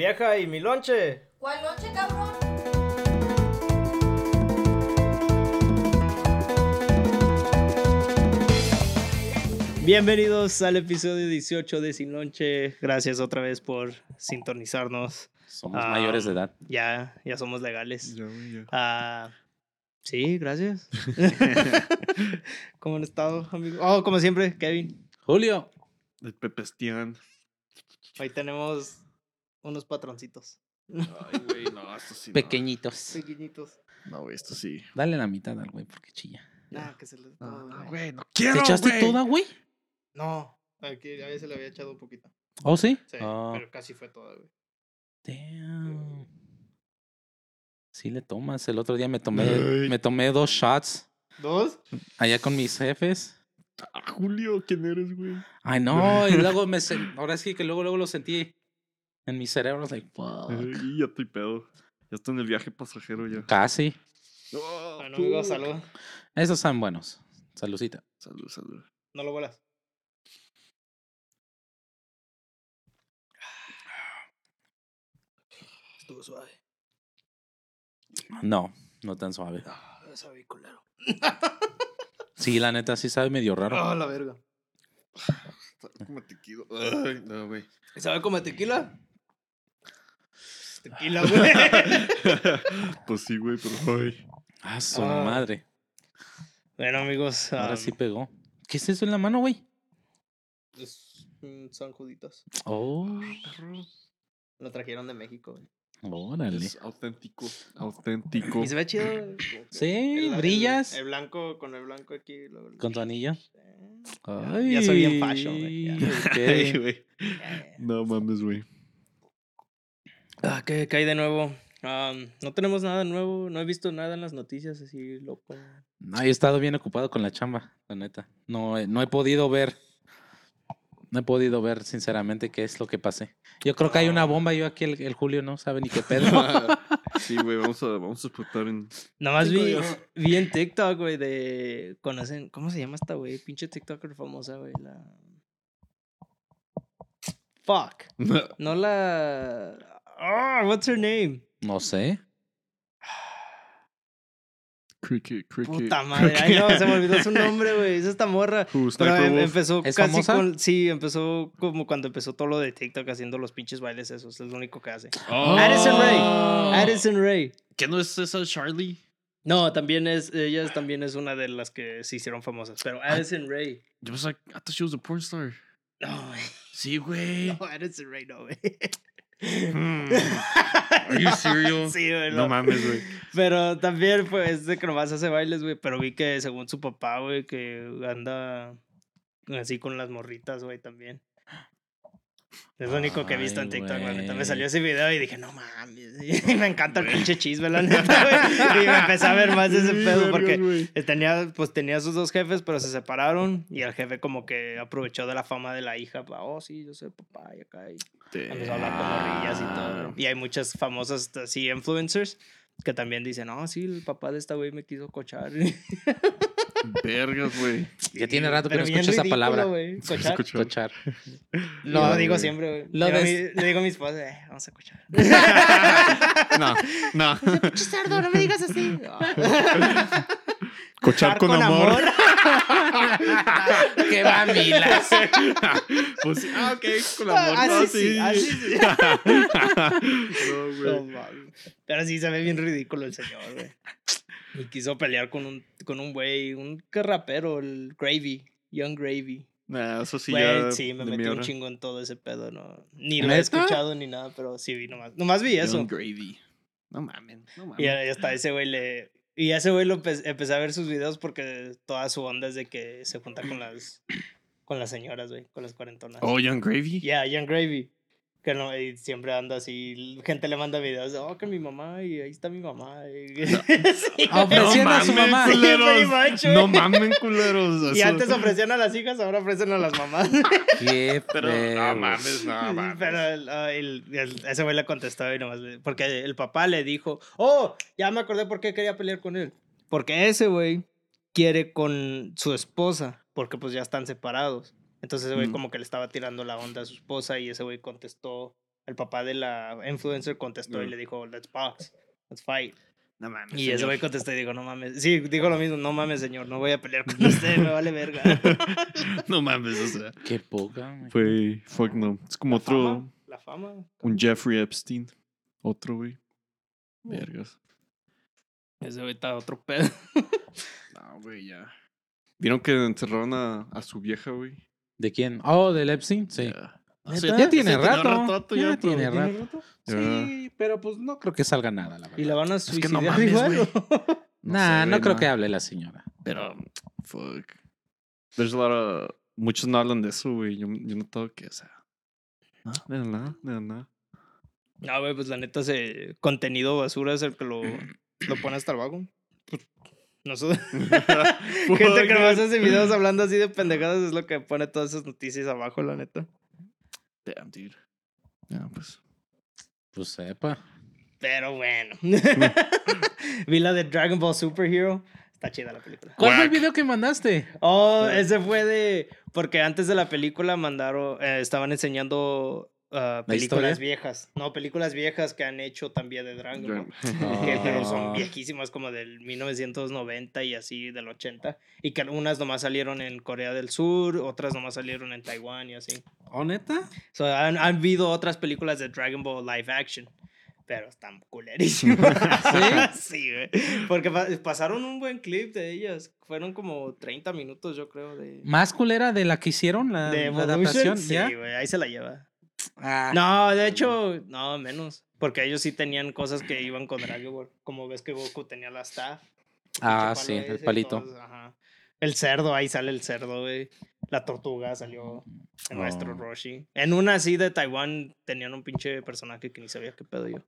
Vieja, ¿y mi lonche? ¿Cuál noche, cabrón? Bienvenidos al episodio 18 de Sin Lonche. Gracias otra vez por sintonizarnos. Somos Ah, mayores de edad. Ya, ya somos legales. Ya, güey, ya. Ah, sí, gracias. ¿Cómo han estado, amigo? Oh, como siempre, Kevin. Julio. El Pepestian. Hoy tenemos unos patroncitos. Ay, güey, no, esto sí. no. Pequeñitos. Pequeñitos. No, güey, esto sí. Dale la mitad al güey porque chilla. Ah, que se les... No, güey. no ¿Te quiero. echaste güey. toda, güey? No, aquí a veces le había echado un poquito. ¿Oh, sí? Sí, Ah, pero casi fue toda, güey. damn. Sí le tomas. El otro día me tomé, Ay. me tomé dos shots ¿Dos? allá con mis jefes. Ah, Julio, ¿quién eres, güey? Ay, no. Y luego me... Ahora sí que luego, luego lo sentí en mi cerebro. Like, fuck. Ya estoy pedo. Ya estoy en el viaje pasajero ya. Casi. Oh, Bueno, amigos, fuck. salud. Esos están buenos. Saludcita. Salud, salud. No lo vuelas. Estuvo suave. No, no tan suave. Ah, sabe culero. Sí, la neta sí sabe medio raro. Ah, la verga. Está como tequido. Ay, no, güey. ¿Sabe como tequila? Tequila, güey. pues sí, güey, pero ay. Ah, su Ah. madre. bueno, amigos. Ahora ah, sí pegó. ¿Qué es eso en la mano, güey? es- son juditas. Oh, Lo trajeron de México, güey. órale. Es auténtico. Auténtico. Y se ve chido. Sí, el- brillas. El, blanco con el blanco aquí. ¿Con tu anillo? Eh, Ay, Ya soy bien fashion, güey, ya. ok. Ay, güey. eh. No mames, güey. Ah, ¿qué, qué hay de nuevo? No tenemos nada nuevo, no he visto nada en las noticias así, loco. No, he estado bien ocupado con la chamba, la neta. No, he- no he podido ver. No he podido ver, sinceramente, qué es lo que pasé. Yo creo que hay una bomba. Yo aquí, el, el Julio, no sabe ni qué pedo. sí, güey, vamos a, vamos a explotar en. Nomás Cinco vi, vi en TikTok, güey, de... Conocen, ¿cómo se llama esta, güey? Pinche TikToker famosa, güey, la... Fuck. No la... Ah, what's her name? no sé. Cricket, cricket. Puta madre. Ay, no, se me olvidó su nombre, güey. Es esta morra. Pero em- empezó ¿Es casi famosa? con... Sí, empezó como cuando empezó todo lo de TikTok haciendo los pinches bailes esos. Es lo único que hace. Oh. Addison Rae. Addison Ray. ¿Qué no es esa Charlie? No, también es, ella es- también es una de las que se hicieron famosas. Pero Addison Ray. Yo was like, I thought she was a porn star. No, güey. Sí, güey. No, Addison Ray, no, güey. Hmm. Are you serious? Sí, güey. No no. mames, güey. Pero también, pues, de que nomás hace bailes, güey. Pero vi que según su papá, güey, que anda así con las morritas, güey, también. Es lo único que he visto en TikTok, la neta. Me salió ese video y dije, no mames. Y me encanta el pinche chisme, la neta, güey. Y me empecé a ver más de ese pedo porque eh, tenía, pues tenía sus dos jefes, pero se separaron. Y el jefe como que aprovechó de la fama de la hija. pa, Oh, sí, yo soy papá y acá. Y empezó a hablar con morrillas y todo. Y hay muchas famosas así influencers que también dicen, no, sí, el papá de esta güey me quiso cochar. Vergas, güey. Ya tiene rato que Pero no escucho esa ridículo, palabra. güey, Sí, Cochar. escucho. Cochar. No, No, digo güey. siempre, güey. Lo Le, digo a des- mi- le digo a mi esposa, eh, vamos a cochar. No, no. Chisardo, no me digas así. Cochar con amor. ¡Qué mamilas! pues sí. Ah, ok, con amor. Ah, no, así sí, así sí. no, No. Pero sí se ve bien ridículo el señor, güey. Y quiso pelear con un, con un güey, un que rapero, el Gravy, Young Gravy. Nah, eso sí Güey, ya. sí, me metí un chingo en todo ese pedo, no. Ni lo he escuchado ni nada, pero sí vi nomás. Nomás vi eso. Young Gravy. No mames. No mames. Y hasta ese güey le. Y a ese güey lo empe- empecé a ver sus videos porque toda su onda es de que se junta con las. Con las señoras, güey, con las cuarentonas. Oh, Young Gravy. Yeah, Young Gravy. Que no, y siempre anda así. Gente le manda videos de, oh, que mi mamá, y ahí está mi mamá. y- Sí, Ah, güey. ofreciendo a su mames, mamá. Sí, culeros. No mames, culeros. Y antes ofrecían a las hijas, ahora ofrecen a las mamás. ¡Qué Pero no mames, no mames. Pero el- el- el- ese güey le contestó y nomás porque el papá le dijo, oh, ya me acordé por qué quería pelear con él. Porque ese güey quiere con su esposa, porque pues ya están separados. Entonces ese güey Mm. como que le estaba tirando la onda a su esposa y ese güey contestó el papá de la influencer contestó y Mm. le dijo, let's box, let's fight. No mames. Y ese güey contestó y dijo, no mames. Sí, dijo lo mismo, no mames, señor, no voy a pelear con usted, me vale verga. no mames, o sea. Qué poca. güey. Fue. Fuck no. Es como La otro. fama, La fama. Un Jeffrey Epstein. Otro, güey. Vergas. Ese güey está otro pedo. No, güey, ya. ¿Vieron que encerraron a, a su vieja, güey? ¿De quién? Oh, del Epstein, sí. Ya. Ah, ¿Neta? sí, Ya tiene rato. ya tiene ¿Tiene rato. rato? Sí, pero pues no creo que salga nada, la verdad. Y la van a que suicidar no mames, igual. nah, sé, no creo no. que hable la señora. Pero, fuck. There's a lot of- Muchos no hablan de eso, güey. Yo, yo noto que, o sea. No, de nada, de nada. No, güey, pues la neta, ese contenido basura es el que lo, lo pone hasta abajo. Pues, nosotros, gente que nomás hace videos hablando así de pendejadas es lo que pone todas esas noticias abajo, la neta. Damn, dude. Ya, pues. Pues sepa. Pero bueno. Vi la de Dragon Ball Superhero. Está chida la película. ¿Cuál fue el video que mandaste? Oh, ese fue de. Porque antes de la película mandaron. eh, estaban enseñando ah, películas historia? viejas. No, películas viejas que han hecho también de Dragon Ball. Ah. que, pero son viejísimas como del 1990 y así del 80 y que unas nomás salieron en Corea del Sur, otras nomás salieron en Taiwán y así. ¿Oh, neta? So, han, han habido otras películas de Dragon Ball live action, pero están culerísimas. sí, güey. Porque pa- pasaron un buen clip de ellas. Fueron como 30 minutos, yo creo, de, ¿Más culera de la que hicieron la, de la adaptación? Sí, ¿Ya? güey, ahí se la lleva. Ah, No, de hecho, no, menos. Porque ellos sí tenían cosas que iban con Dragon Ball. Como ves que Goku tenía la staff. Ah, sí, palo el ese, palito. entonces, ajá. El cerdo, ahí sale el cerdo, güey. La tortuga salió el maestro Oh. Roshi. En una así de Taiwán tenían un pinche personaje que ni sabía qué pedo yo.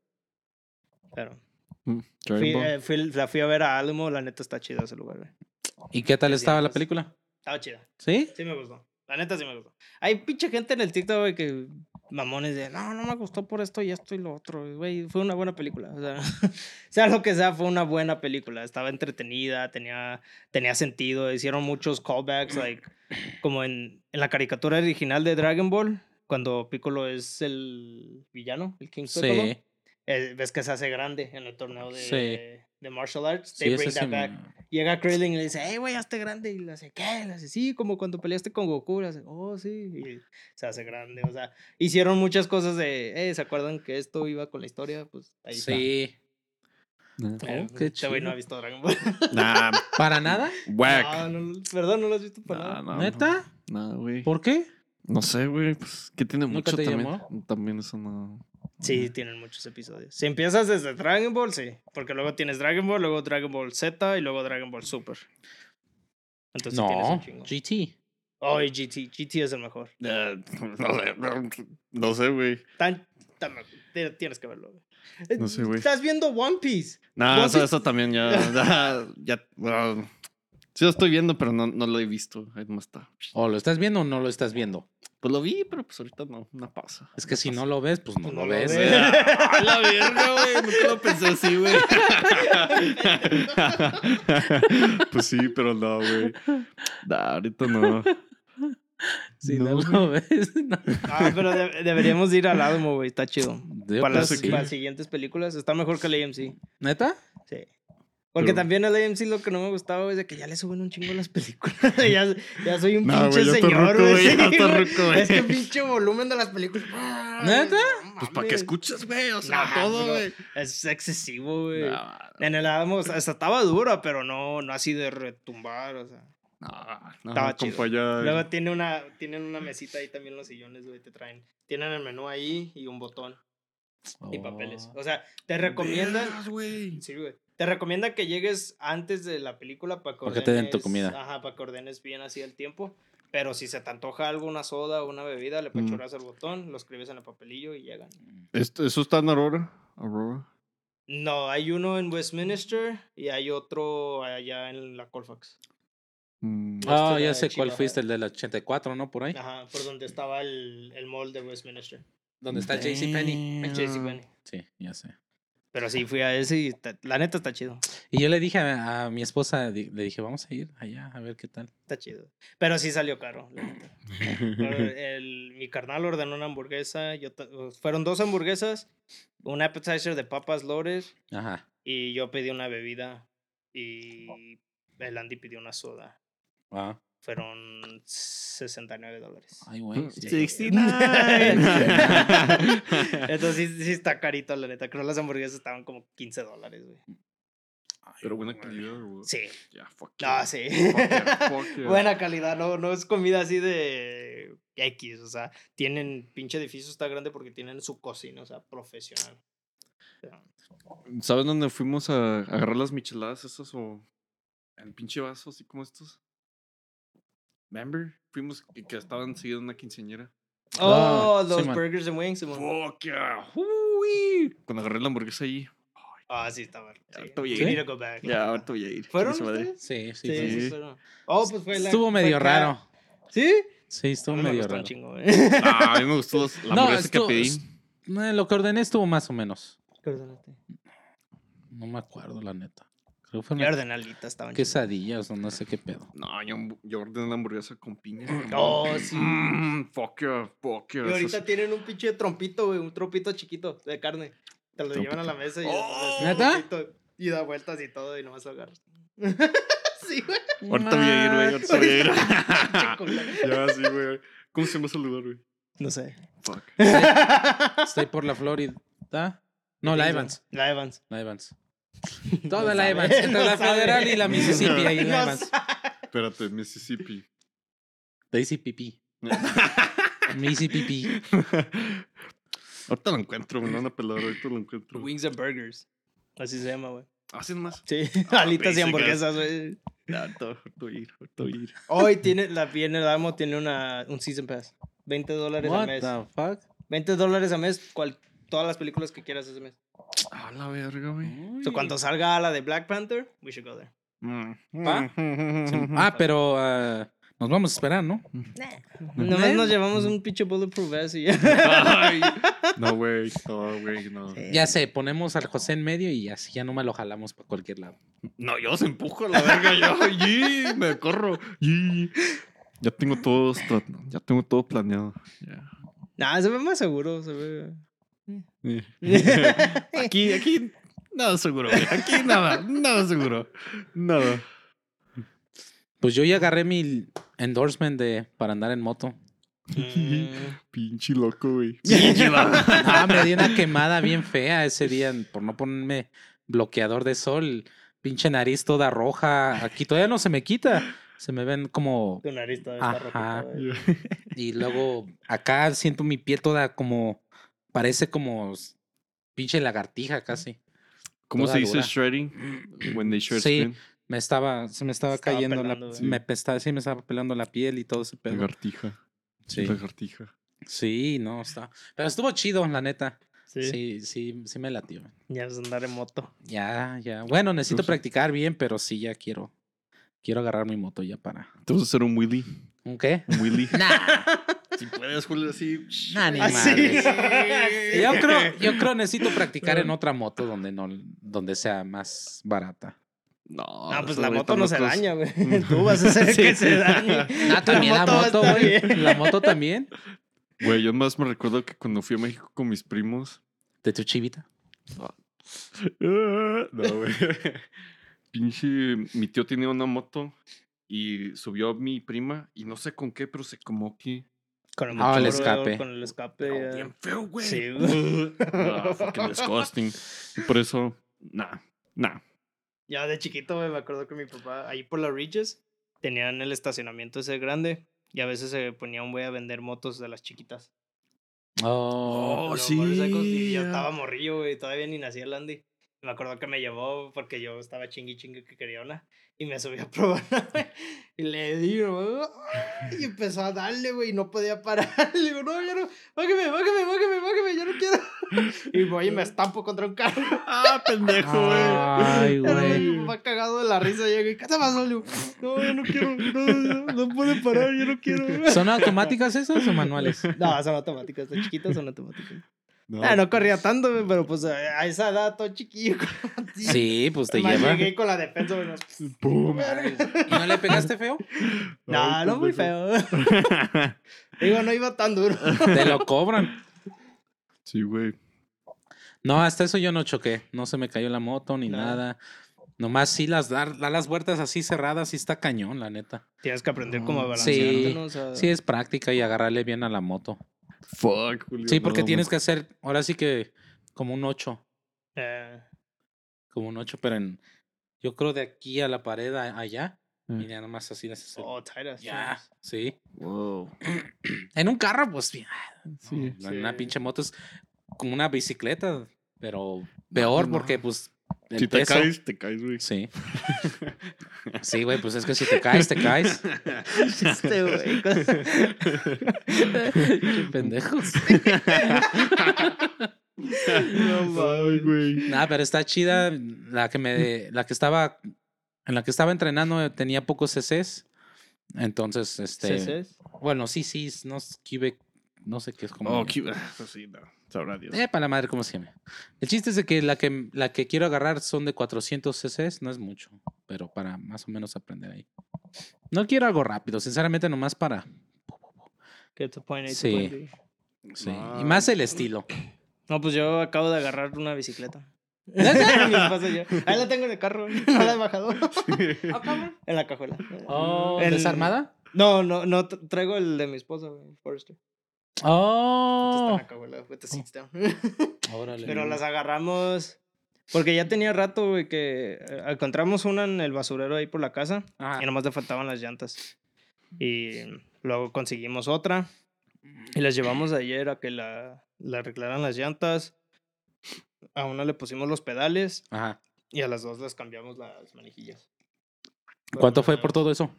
Pero Mm, fui, eh, fui- la fui a ver a Alamo, la neta está chido ese lugar, güey. ¿Y qué tal estaba la película? Estaba chida. ¿Sí? Sí me gustó. La neta sí me gustó. Hay pinche gente en el TikTok, güey, que mamones de, no, no me gustó por esto y esto y lo otro. Güey, fue una buena película. O sea, sea lo que sea, fue una buena película. Estaba entretenida, tenía, tenía sentido. Hicieron muchos callbacks, like, como en, en la caricatura original de Dragon Ball, cuando Piccolo es el villano, el King Piccolo. Sí. eh, ves que se hace grande en el torneo de, Sí. De martial arts. Sí, They bring sí that me- back. Llega Krillin y le dice, hey, güey, hazte grande. Y le hace, ¿qué? Le hace, sí, como cuando peleaste con Goku. Le hace, oh, sí. Y se hace grande. O sea, hicieron muchas cosas de, eh, ¿se acuerdan que esto iba con la historia? Pues ahí está. Sí. Pero, Oh, qué este güey no ha visto Dragon Ball. Nah, ¿Para nada? whack. no, no, perdón, no lo has visto para Nah, nada. no, ¿Neta? No, güey. ¿Por qué? No sé, güey. Pues que tiene ¿Nunca mucho te también. llamó? También eso no. Sí, tienen muchos episodios. Si empiezas desde Dragon Ball, sí. Porque luego tienes Dragon Ball, luego Dragon Ball Z y luego Dragon Ball Super. Entonces sí tienes No, un chingo. GT. Oh, y GT. GT es el mejor. Ya, no sé, no, no sé, güey. Tienes que verlo. güey. Eh, No sé, güey. Estás viendo One Piece. No, ¿Vos eso, también ya. Ya. ya bueno, sí lo estoy viendo, pero no, no lo he visto. Ahí no está. ¿O lo estás viendo o no lo estás viendo? Pues lo vi, pero pues ahorita no. Una pausa. Es que si no lo ves, pues no Pues lo no lo ves. ves. ¡A la verga, güey! Nunca lo pensé así, güey. pues sí, pero no, güey. Nah, ahorita no. Si No, no, lo ves, no. Ah, pero de- deberíamos ir al Alamo, güey. Está chido. Para las, para las siguientes películas. Está mejor que el AMC. ¿Neta? Sí. Porque Pero- también el AMC lo que no me gustaba es de que ya le suben un chingo las películas. ya, ya soy un No, pinche señor, güey. Es que pinche volumen de las películas. ¿Neta? No Pues para que escuches, güey. O sea, Nah, todo, güey. Es excesivo, güey. En el Alamo, o sea, estaba dura, pero no, no así de retumbar, o sea. no, no, Estaba chido. Luego tiene una, tienen una mesita ahí también los sillones, güey, te traen. Tienen el menú ahí y un botón y papeles. Oh. O sea, te recomiendan. Sí, güey. Te recomienda que llegues antes de la película para que Para que te den tu ordenes- comida. Ajá, para que ordenes bien así el tiempo. Pero si se te antoja algo, una soda o una bebida, le pechoras el botón, lo escribes en el papelillo y llegan. Esto- ¿Eso está en Aurora? Aurora. No, hay uno en Westminster y hay otro allá en la Colfax. Mm, Ah, Este ya sé cuál fuiste, el del 84, ¿no? Por ahí. Ajá, por donde estaba el, el mall de Westminster. ¿Dónde está JCPenney? En JCPenney. Sí, ya sé. Pero sí, fui a ese y la neta está chido. Y yo le dije a, a mi esposa, di- le dije, vamos a ir allá a ver qué tal. Está chido. Pero sí salió caro, la neta. El- mi carnal ordenó una hamburguesa. Yo, fueron dos hamburguesas, un appetizer de papas lores Ajá. y yo pedí una bebida y el Andy pidió una soda. Ah. Fueron 69 dólares. Ay, güey. sí. 69. Entonces sí, sí está carito, la neta. Creo que las hamburguesas estaban como 15 dólares, güey. Pero buena calidad, güey. Sí. Ya, fuck No, yeah. sí. Fuck yeah, fuck yeah. Buena calidad, no, no es comida así de X, o sea, tienen, pinche edificio está grande porque tienen su cocina, o sea, profesional. ¿Sabes dónde fuimos a agarrar las micheladas esas o el pinche vaso así como estos? ¿Remember? Fuimos que, que estaban seguidos una quinceañera. Oh, Ah, sí, los burgers and wings. Fuck yeah. Uy. Cuando agarré la hamburguesa ahí. Ah, sí, Sí. ahorita voy a ir. Ya, ahorita voy a ir. ¿Fueron? Sí, sí, Sí, sí, fueron. Oh, pues fue la. Estuvo medio raro. ¿Sí? Sí, estuvo me medio raro. chingo, güey. Ah, a mí me gustó los- la No, hamburguesa estuvo- que pedí. eh, lo que ordené estuvo más o menos. Perdónate. No me acuerdo, la neta. Creo que fue Y una ordenalitas estaban quesadillas o no sé qué pedo. No, yo, yo ordené la hamburguesa con piña. Oh, sí. Mm, fuck yeah, fuck yeah. Y ahorita tienen un pinche trompito, güey, un trompito chiquito de carne. Te lo llevan a la mesa y Oh. ¿Neta? y da vueltas y todo y nomás lo agarras. sí, güey. Ahorita voy a ir, güey. Ahorita voy a ir. Ya, sí, güey. ¿Cómo se llama ese lugar, güey? No sé. Fuck. Estoy por la Florida. No, la Evans. La Evans. La Evans. Toda No la Evans. Entre no la sabe. Federal y la Mississippi. Ahí la No Evans. Espérate, Mississippi. Daisy Pipi. Mississippi. ahorita lo encuentro, me lo van a pelar. Ahorita lo encuentro. Wings and Burgers. Así se llama, güey. Hacen más. Sí, Ah, alitas y hamburguesas, güey. Ir. Ir. Hoy tiene, la viene el Amo tiene una, un Season Pass. 20 dólares al What mes. the fuck? 20 dólares al mes, cual, todas las películas que quieras ese mes. A la verga, güey. So, cuando salga la de Black Panther, we should go there. Mm. Ah, pero ah, nos vamos a esperar, ¿no? Nomás nos llevamos un pinche bulletproof vest y ya. Ay. No, güey. No, güey, no. Ya sé, ponemos al José en medio y así ya no me lo jalamos para cualquier lado. No, yo se empujo a la verga. Yo, yi, me corro. Ya tengo todo, ya tengo todo planeado. Ya. Nah, se ve más seguro, se ve. Aquí, aquí, nada seguro. güey. Aquí nada, nada seguro. Nada. Pues yo ya agarré mi endorsement de para andar en moto. Mm, Pinche loco, güey. Ah, me di una quemada bien fea ese día por no ponerme bloqueador de sol. Pinche nariz toda roja. Aquí todavía no se me quita. Se me ven como... tu nariz todavía está Ajá. rojita, güey. Y luego acá siento mi piel toda como... Parece como pinche lagartija casi. ¿Cómo Toda se dice dura. shredding? When they shred Sí. skin. Me estaba... Se me estaba, Estaba cayendo pelando, la... Me estaba, sí, me estaba pelando la piel y todo ese pedo. Lagartija. Sí. Lagartija. Sí, no, está... Pero estuvo chido, la neta. Sí. Sí, sí, sí, me latió. Ya es andar en moto. Ya, ya. Bueno, necesito practicar bien, pero sí, ya quiero. Quiero agarrar mi moto ya para. Te vas a hacer un wheelie. ¿Un qué? Un wheelie. Nah, si puedes, Julio, así. nah, ni Así. Sí. Yo creo, yo creo necesito practicar en otra moto donde no, donde sea más barata. No, No, pues esos la moto no se daña, güey. Tú vas a hacer que se dañe. Ah, también la moto, güey. La moto también. Güey, yo más me recuerdo que cuando fui a México con mis primos. De tu chivita. Ah, No, güey. Pinche, mi tío tenía una moto y subió a mi prima y no sé con qué, pero se como que. Con el, Ah, el motor, escape. Con el escape. Oh, ya. bien feo, güey. Sí, güey. Ah, fucking disgusting. Y por eso, nah, nah. Ya de chiquito, güey, me acuerdo que mi papá, ahí por las Ridges, tenían el estacionamiento ese grande. Y a veces se ponía un güey a vender motos de las chiquitas. Oh, Oh, sí, Y yo ya. estaba morrillo, güey. Todavía ni nacía el Andy. Me acuerdo que me llevó porque yo estaba chingui chingue que quería una. Y me subí a probarla, güey. Y le di, güey. Y empezó a darle, güey. Y no podía parar. Le digo, no, ya no. Bájame, bájame, bájame, bájame. Ya no quiero. Y voy y me estampo contra un carro. Ah, pendejo, Ay, Era güey. mi papá cagado de la risa. Y, ¿qué te pasó? Le digo, no, yo no quiero. No, no, no puede parar. Yo no quiero. ¿Son automáticas esas o manuales? No, son automáticas. Las chiquitas son automáticas. No, ah, no corría tanto, güey, pero pues a esa edad todo chiquillo. Sí, pues te Además, lleva. Llegué con la defensa. ¡Pum! ¿Y no le pegaste feo? No, Ay, no muy feo. Digo, no iba tan duro. Te lo cobran. Sí, güey. No, hasta eso yo no choqué. No se me cayó la moto ni No. nada. Nomás sí las dar, dar las vueltas así cerradas, sí está cañón, la neta. Tienes que aprender cómo Sí. balancearte, Sí, ¿no? O sea, sí es práctica y agarrarle bien a la moto. Fuck, Julio. Sí, porque no, tienes man. que hacer, ahora sí que como un 8, eh, como un 8, pero en, yo creo de aquí a la pared a- allá, Mm. y ya nomás así las oh, tight as Ya, sí. Wow. En un carro, pues bien. Sí. En una pinche moto es como una bicicleta, pero peor no. porque pues Si te peso- caes, te caes, güey. Sí. Sí, güey, pues es que si te caes, te caes. Este, güey. Qué Pendejos. No mames. güey. Nada, pero está chida. La que me, la que estaba, en la que estaba entrenando tenía pocos CCs. Entonces, este, ¿CCs? bueno, sí, sí, no es Quebec, no sé qué es como. Oh, qué- sí, no. Sabrá Dios. Eh, para la madre, ¿cómo se llama? El chiste es de que la que la que quiero agarrar son de 400 CCs, no es mucho, pero para más o menos aprender ahí. No quiero algo rápido, sinceramente, nomás para. Get to point A to Sí. point B. Sí. Y más el estilo. No, pues yo acabo de agarrar una bicicleta. Ahí la tengo en el carro, no la he bajado. En la cajuela. Oh, El- ¿Desarmada? No, no, no, tra- traigo el de mi esposa. Está Oh. cajuela, with the seats down. Órale. Pero las agarramos porque ya tenía rato, güey, que eh, encontramos una en el basurero ahí por la casa Ajá. y nomás le faltaban las llantas. Y luego conseguimos otra y las llevamos ayer a que la, la arreglaran las llantas. A una le pusimos los pedales Ajá. y a las dos les cambiamos las manijillas. ¿Cuánto fue por todo eso?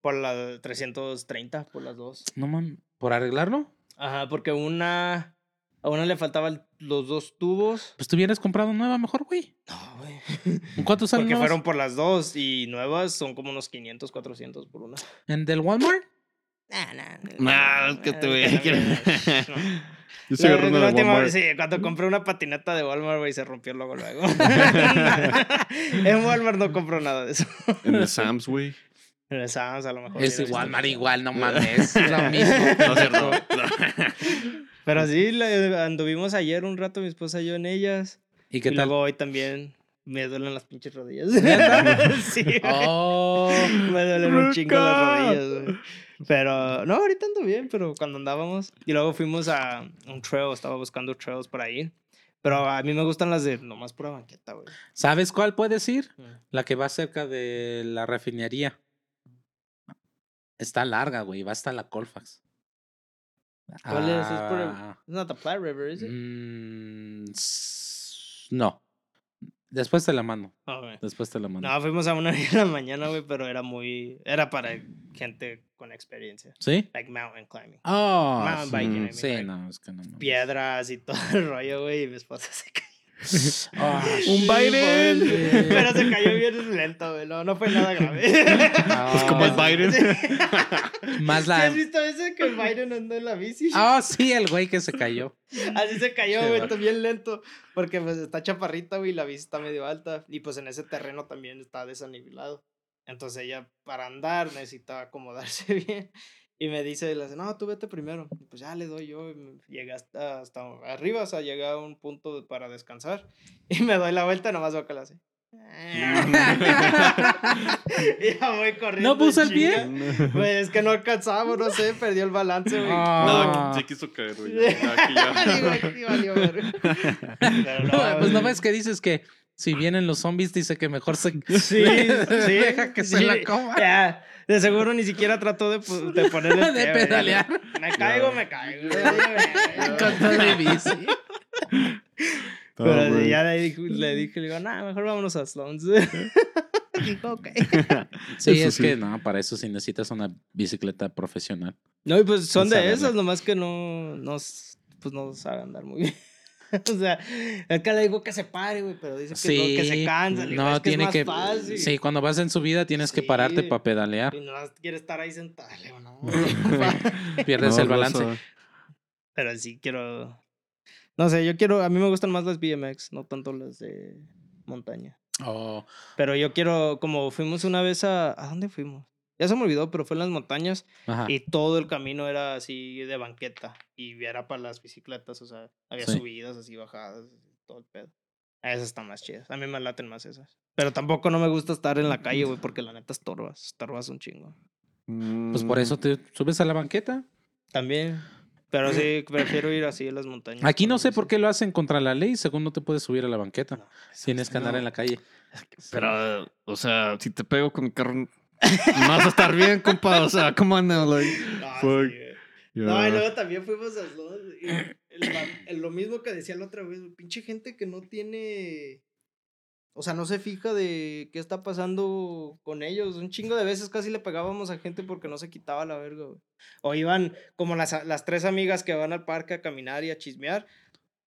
Por la 330, por las dos. No man, ¿por arreglarlo? Ajá, porque una. A una le faltaban los dos tubos. Pues te hubieras comprado nueva mejor, güey. No, güey. ¿En cuánto salen Porque nuevas? fueron por las dos y nuevas son como unos 500, 400 por una. ¿En del Walmart? Nah, nah. Nah, es que te voy a- No. Yo estoy La- agarrando la última- Walmart. Sí, cuando compré una patineta de Walmart, güey, se rompió luego luego. en Walmart no compro nada de eso. En el Sam's, güey. En el Sam's a lo mejor. Es Walmart sí. igual, no mames. Es lo mismo. No cierto. Pero sí, anduvimos ayer un rato, mi esposa y yo en ellas. ¿Y qué y tal? luego hoy también me duelen las pinches rodillas. Sí. Oh. Me duelen un chingo las rodillas, güey. Pero, no, ahorita ando bien, pero cuando andábamos. Y luego fuimos a un trail, estaba buscando trails para ir. Pero a mí me gustan las de nomás pura banqueta, güey. ¿Sabes cuál puedes ir? Mm. La que va cerca de la refinería. Está larga, güey. Va hasta la Colfax. ¿Cuál es? Es por el- It's not the Platte River, is it? mm, s- no. Después te la mando. Ah. Después te la mando. No, fuimos a una en la mañana, güey, pero era muy. Era para gente con experiencia. ¿Sí? Like mountain climbing. Oh, Mountain biking, I mean, Sí, like, no, es que no. Piedras y todo el rollo, güey, y mi esposa se cayó. Ah, Un Biden. shit. Pero se cayó bien lento, güey. No, no fue nada grave. Ah, como el Biden. Más ¿Sí la. has visto ese que Biden andó en la bici? Ah, sí, el güey que se cayó. Así se cayó, güey, va- también lento. Porque pues está chaparrita, güey, y la bici está medio alta. Y pues en ese terreno también está desanivelado. Entonces ella, para andar, necesita acomodarse bien. Y me dice, le dice, no, tú vete primero. Y pues ya le doy yo. y Llegué hasta, hasta arriba, o sea, llegué a un punto para descansar. Y me doy la vuelta, nomás veo que la hace. y ya voy corriendo. ¿No puso el pie? Pues es que no alcanzaba, no sé, perdió el balance, güey. Ah. No, se quiso caer, güey. Ya, aquí ya. Digo, aquí valió verga. Pero no, pues no ves que dices que si vienen los zombies, dice que mejor se. Sí, sí. Deja que se sí. la coma. Ya, de seguro ni siera trató de, de ponerle De pedalear. Me caigo, me caigo. Con todo y bici. Pero ya le dije, le dije, le digo, nah, mejor vámonos a Sloan's. Dijo, ok. Sí, Eso es sí. que no, para eso sí necesitas una bicicleta profesional. No, y pues son de esas, nomás que no, no, pues no sabe andar muy bien. o sea, es que le digo que se pare, güey, pero dice que, no, que se cansa. Le digo, no, es que tiene es más que. fácil. Sí, cuando vas en subida tienes que pararte para pedalear. Y no quiere estar ahí sentado. No. Pierdes No, el balance. Pero sí quiero. No sé, yo quiero, a mí me gustan más las BMX, no tanto las de montaña. Oh, Pero yo quiero, como fuimos una vez a, ¿a dónde fuimos? Ya se me olvidó, pero fue en las montañas ajá. y todo el camino era así de banqueta y era para las bicicletas, o sea, había Sí. subidas así, bajadas, todo el pedo. Esas están más chidas, a mí me laten más esas. Pero tampoco no me gusta estar en la calle, güey, porque la neta estorbas, estorbas un chingo. Pues por eso Mm, te subes a la banqueta. También, pero sí, prefiero ir así a las montañas. Aquí no sé por qué lo hacen contra la ley, según no te puedes subir a la banqueta. No, Tienes que andar no. en la calle. Pero, o sea, si te pego con el carro, vas a estar bien, compa. O sea, ¿cómo anda? Like, sí, fuck. güey. No, y yeah. luego también fuimos a el- lo mismo que decía la otra vez, pinche gente que no tiene. O sea, no se fija de qué está pasando con ellos. Un chingo de veces casi le pegábamos a gente porque no se quitaba la verga, güey. O iban como las, las tres amigas que van al parque a caminar y a chismear.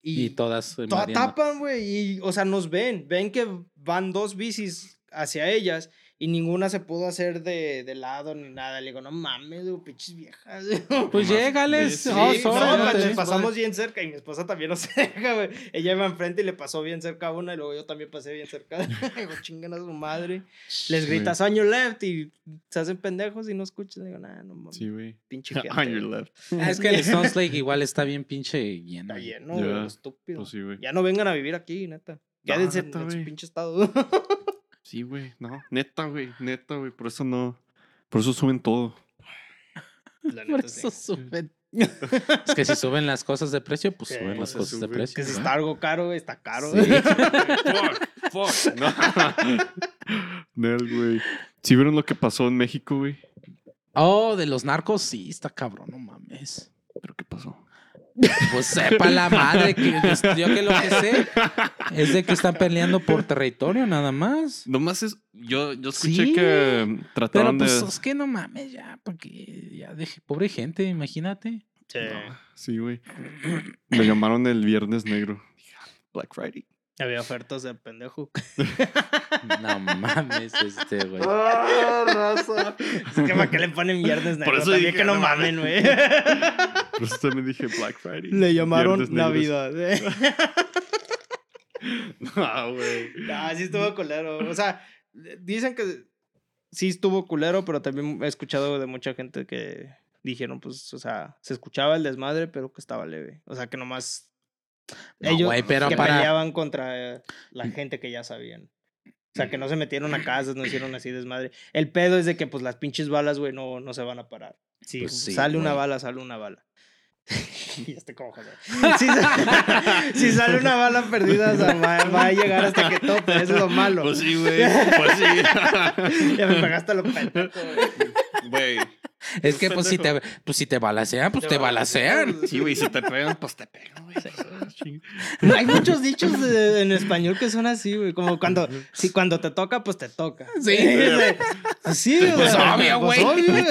Y, Y, todas. tapan, güey. Y, o sea, nos ven. Ven que van dos bicis hacia ellas y ninguna se pudo hacer de, de lado ni nada. Le digo, no mames, güey, pinches viejas. Pues llégales. Sí, oh, sorry, no, no pasamos bien cerca y mi esposa también nos deja, güey. Ella iba enfrente y le pasó bien cerca a una y luego yo también pasé bien cerca. Digo, chingan a su madre. Les gritas on your left y se hacen pendejos y no escuchan. Digo, nah, no mames, Sí, güey. pinche gente. On your left. Ah, Es que el Stones Lake igual está bien pinche lleno. Está lleno, Ya, estúpido. Pues sí. Ya no vengan a vivir aquí, neta. Quédense en su pinche estado. Sí, güey. No, neta, güey. Neta, güey. Por eso no. Por eso suben todo. La Por sí. eso suben. es que si suben las cosas de precio, pues suben las cosas de precio. Que si está algo caro, está caro. Sí. fuck, fuck. No. Nel, güey. ¿Sí vieron lo que pasó en México, güey? Oh, de los narcos, sí, está cabrón, no mames. ¿Pero qué pasó? Pues sepa la madre que pues, yo que lo que sé es de que están peleando por territorio nada más. Nomás es. Yo, yo escuché Sí, que Pero trataron pues de. es que no mames ya, porque ya deje, pobre gente, imagínate. Sí. No, sí, güey. Me llamaron el Viernes Negro. Black Friday. Había ofertas de pendejo. No mames, este güey. ¡Ah, raza! Es que para qué le ponen viernes negro. eso También dije, que no no mamen, güey. Por eso también dije Black Friday. Le llamaron. Navidad. eh. No, güey. Ah, sí estuvo culero. O sea, dicen que sí estuvo culero, pero también he escuchado de mucha gente que dijeron, pues, o sea, se escuchaba el desmadre, pero que estaba leve. O sea, que nomás No, ellos pero que para- peleaban contra la gente que ya sabían. O sea, que no se metieron a casas, no hicieron así desmadre. El pedo es de que, pues, las pinches balas, güey, no, no se van a parar. Si Pues sí, sale una bala, sale una bala. y este como joder. Si, sa- si sale una bala perdida, o sea, va, va a llegar hasta que tope. Eso es lo malo. Pues sí, güey. Pues sí. ya me pegaste lo pendejo. güey. Güey. Es que pues si te pues si te balacean, pues te balacean. Sí, güey. Si te pegan, pues te pegan, güey. Hay muchos dichos de- en español que son así, güey. Como cuando, si cuando te toca, pues te toca. Sí. Pues sí, Pues güey. obvio, Pues güey. obvio.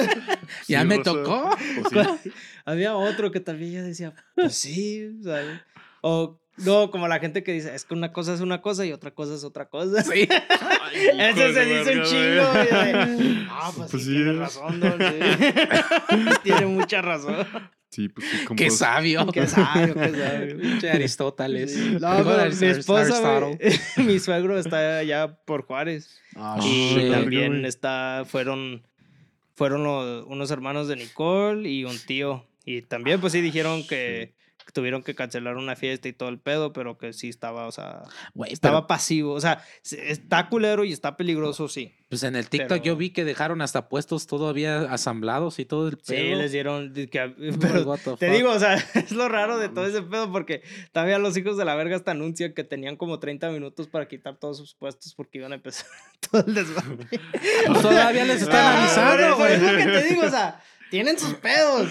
Ya Sí, me tocó. Pues sí. Había otro que también yo decía, pues sí, ¿sabes? O no, como la gente que dice, es que una cosa es una cosa y otra cosa es otra cosa. Sí. Ay, Eso se dice un chingo, de, Ah, pues, Pues sí, sí tiene es. razón, don. sí". tiene mucha razón. Sí, pues sí. Como Qué sabio. Qué sabio, qué sabio. Pinche Aristóteles. Sí. No, pero mi esposa, mi suegro está allá por Juárez. Ah, y shit. verga, también güey. está, fueron, fueron los- unos hermanos de Nicole y un tío. Y también, pues sí, dijeron que, que tuvieron que cancelar una fiesta y todo el pedo, pero que sí estaba, o sea, Güey, estaba pero, pasivo. O sea, se- está culero y está peligroso, sí. pues en el TikTok pero- yo vi que dejaron hasta puestos todavía asamblados y todo el Sí, pedo. les dieron. que- pero te digo, o sea, es lo raro de todo ese pedo porque todavía los hijos de la verga hasta anuncian que tenían como 30 minutos para quitar todos sus puestos porque iban a empezar todo el desmadre. Pues todavía les están avisando, güey. por eso que te digo, o sea, tienen sus pedos,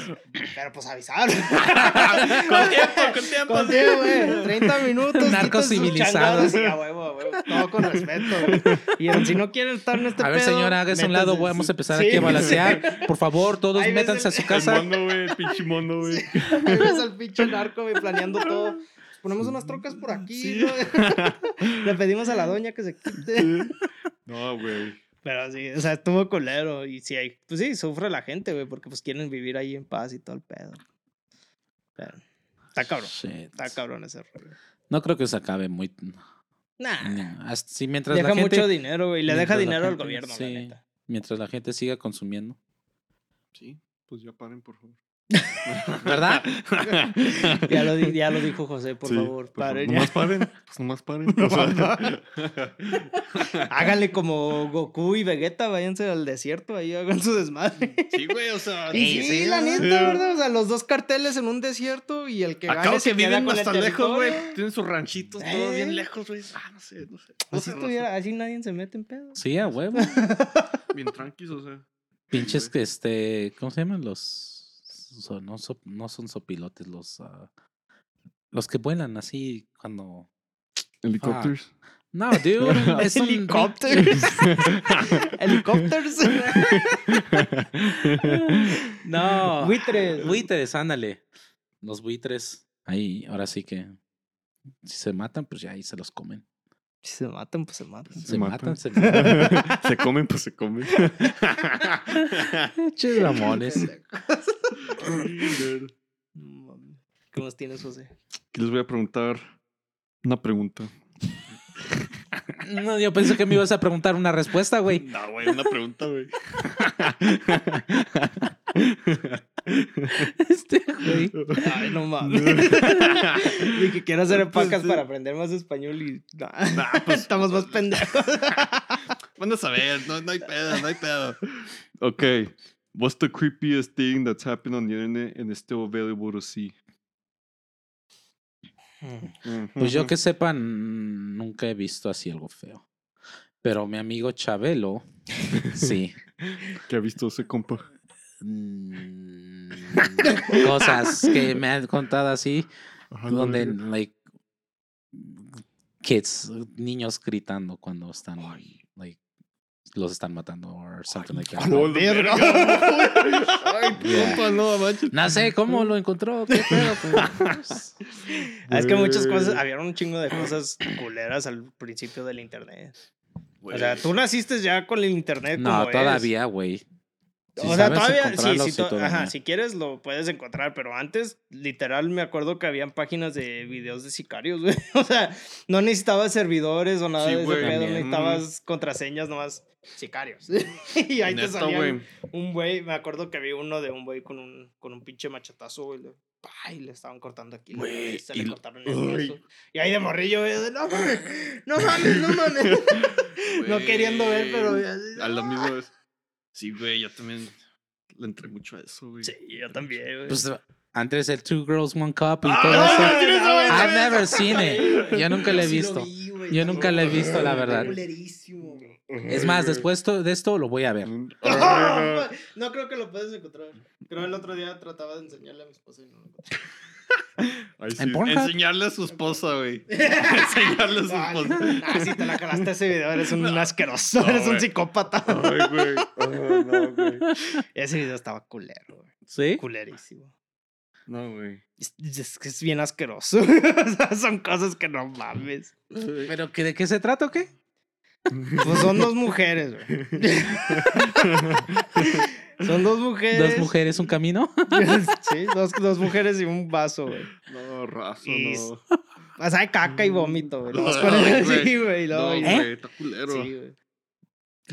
pero pues avisaron. Con tiempo, con tiempo. Contigo, güey, 30 minutos. Narcos civilizados. y a huevo, a huevo, todo con respeto, güey. Y si no quieren estar en este A ver, pedo, señora, hágase a un lado, vamos a empezar Sí, aquí a sí. balasear. Por favor, todos Ahí métanse a el- su El casa. mono, güey. El pinche mono, güey. Ahí ves al pinche narco, güey, planeando todo. Ponemos unas trocas por aquí, ¿no? Le pedimos a la doña que se quite. No, güey. Pero sí, o sea, estuvo colero. Y sí, hay, pues sí, sufre la gente, güey, porque pues quieren vivir ahí en paz y todo el pedo. Pero, Está cabrón. Shit. Está cabrón ese rollo. No creo que se acabe muy. Nah. sí, mientras Deja la gente, mucho dinero, güey. Le deja mientras la dinero al gente- gobierno, sí. la neta. Mientras la gente siga consumiendo. Sí, pues ya paren, por favor. ¿Verdad? Ya lo, di- ya lo dijo José, por Sí, favor. paren ya. Nomás paren. Pues nomás paren. O sea, Háganle como Goku y Vegeta, váyanse al desierto, ahí hagan su desmadre. sí, güey, o sea. Y sí, la neta, ¿verdad? O sea, los dos carteles en un desierto y el que gane Acabo se que queda viven con el hasta lejos, güey. Tienen sus ranchitos todos Eh. bien lejos, güey. Ah, no sé, no sé. No Así, no así nadie se mete en pedo. Sí, a huevo. Bien tranquilos, o sea. Pinches que este. ¿Cómo se llaman? Los. So- no, so- no son sopilotes, los. ah, los que vuelan así cuando. Helicópteros. No, dude. es Helicópteros. Helicópteros. no. Buitres. Buitres, ándale. Los buitres. Ahí, ahora sí que. Si se matan, pues ya ahí se los comen. Si se matan, pues se matan. Se, matan, matan. se matan. se comen, pues se comen. Che, ramones. ¿Qué más tienes, José? Les voy a preguntar una pregunta. No, yo pensé que me ibas a preguntar una respuesta, güey. No, güey, una pregunta, güey. Este, güey. Ay, no mames. Y que quiero hacer epacas para aprender más español y. Nah, Nah, pues, Estamos más pendejos. Van a saber, no, no hay pedo, no hay pedo. Ok. What's the creepiest thing that's happened on the internet and is still available to see? Pues yo que sepa, n- nunca he visto así algo feo. Pero mi amigo Chabelo, sí. ¿Qué ha visto ese compa? Mm, Cosas que me han contado así, Ajá, donde, verga. like, kids, niños gritando cuando están, like, los están matando or something like that. Oh, verga. Ay, Yeah. compa, no. No sé cómo lo encontró, qué pedo, pues, Es que muchas cosas, había un chingo de cosas culeras al principio del internet. Güey. O sea, tú naciste ya con el internet. no, como todavía, güey. Si o sea, todavía, sí, encontrarlo, sí, sí, to- todavía. ajá, si quieres lo puedes encontrar, pero antes, literal, me acuerdo que habían páginas de videos de sicarios, güey. O sea, no necesitabas servidores o nada Sí, de ese pedo, necesitabas contraseñas nomás sicarios. y ahí te salía un, güey, me acuerdo que vi uno de un güey con un, con un pinche machetazo, güey. Y le estaban cortando aquí Güey, cabeza, y le cortaron el brazo. Y ahí de morrillo, güey, no mames, no mames, no mames. no queriendo ver, pero... A la misma vez. Sí, güey, yo también le entré mucho a eso, güey. Sí, yo también, güey. Pues antes el Two Girls, One Cup y Ah, todo no, eso. no, no, no, no, I've never seen it. Yo nunca lo he sí visto. vi, güey, Yo nunca lo he visto, la verdad. Es más, después de esto lo voy a ver. Ah, No creo que lo puedes encontrar. Creo el otro día trataba de enseñarle a mi esposa y no lo encontré. Ay, sí, ¿En Pornhub? Enseñarle a su esposa, güey. Enseñarle a su esposa. ah, si te la calaste ese video, eres un asqueroso, No, eres un psicópata. Ay, güey. No, güey. Ese video estaba culero, güey. ¿Sí? Culerísimo. No, güey. Es, es que es bien asqueroso. O sea, son cosas que no mames. ¿Pero que, de qué se trata o qué? Pues son dos mujeres, güey. Son dos mujeres. ¿Dos mujeres, un camino? sí, dos, dos mujeres y un vaso, güey. No, razo, Y- no. O sea, hay caca y vómito, güey. Ponen güey. No, güey, está culero. Sí, güey.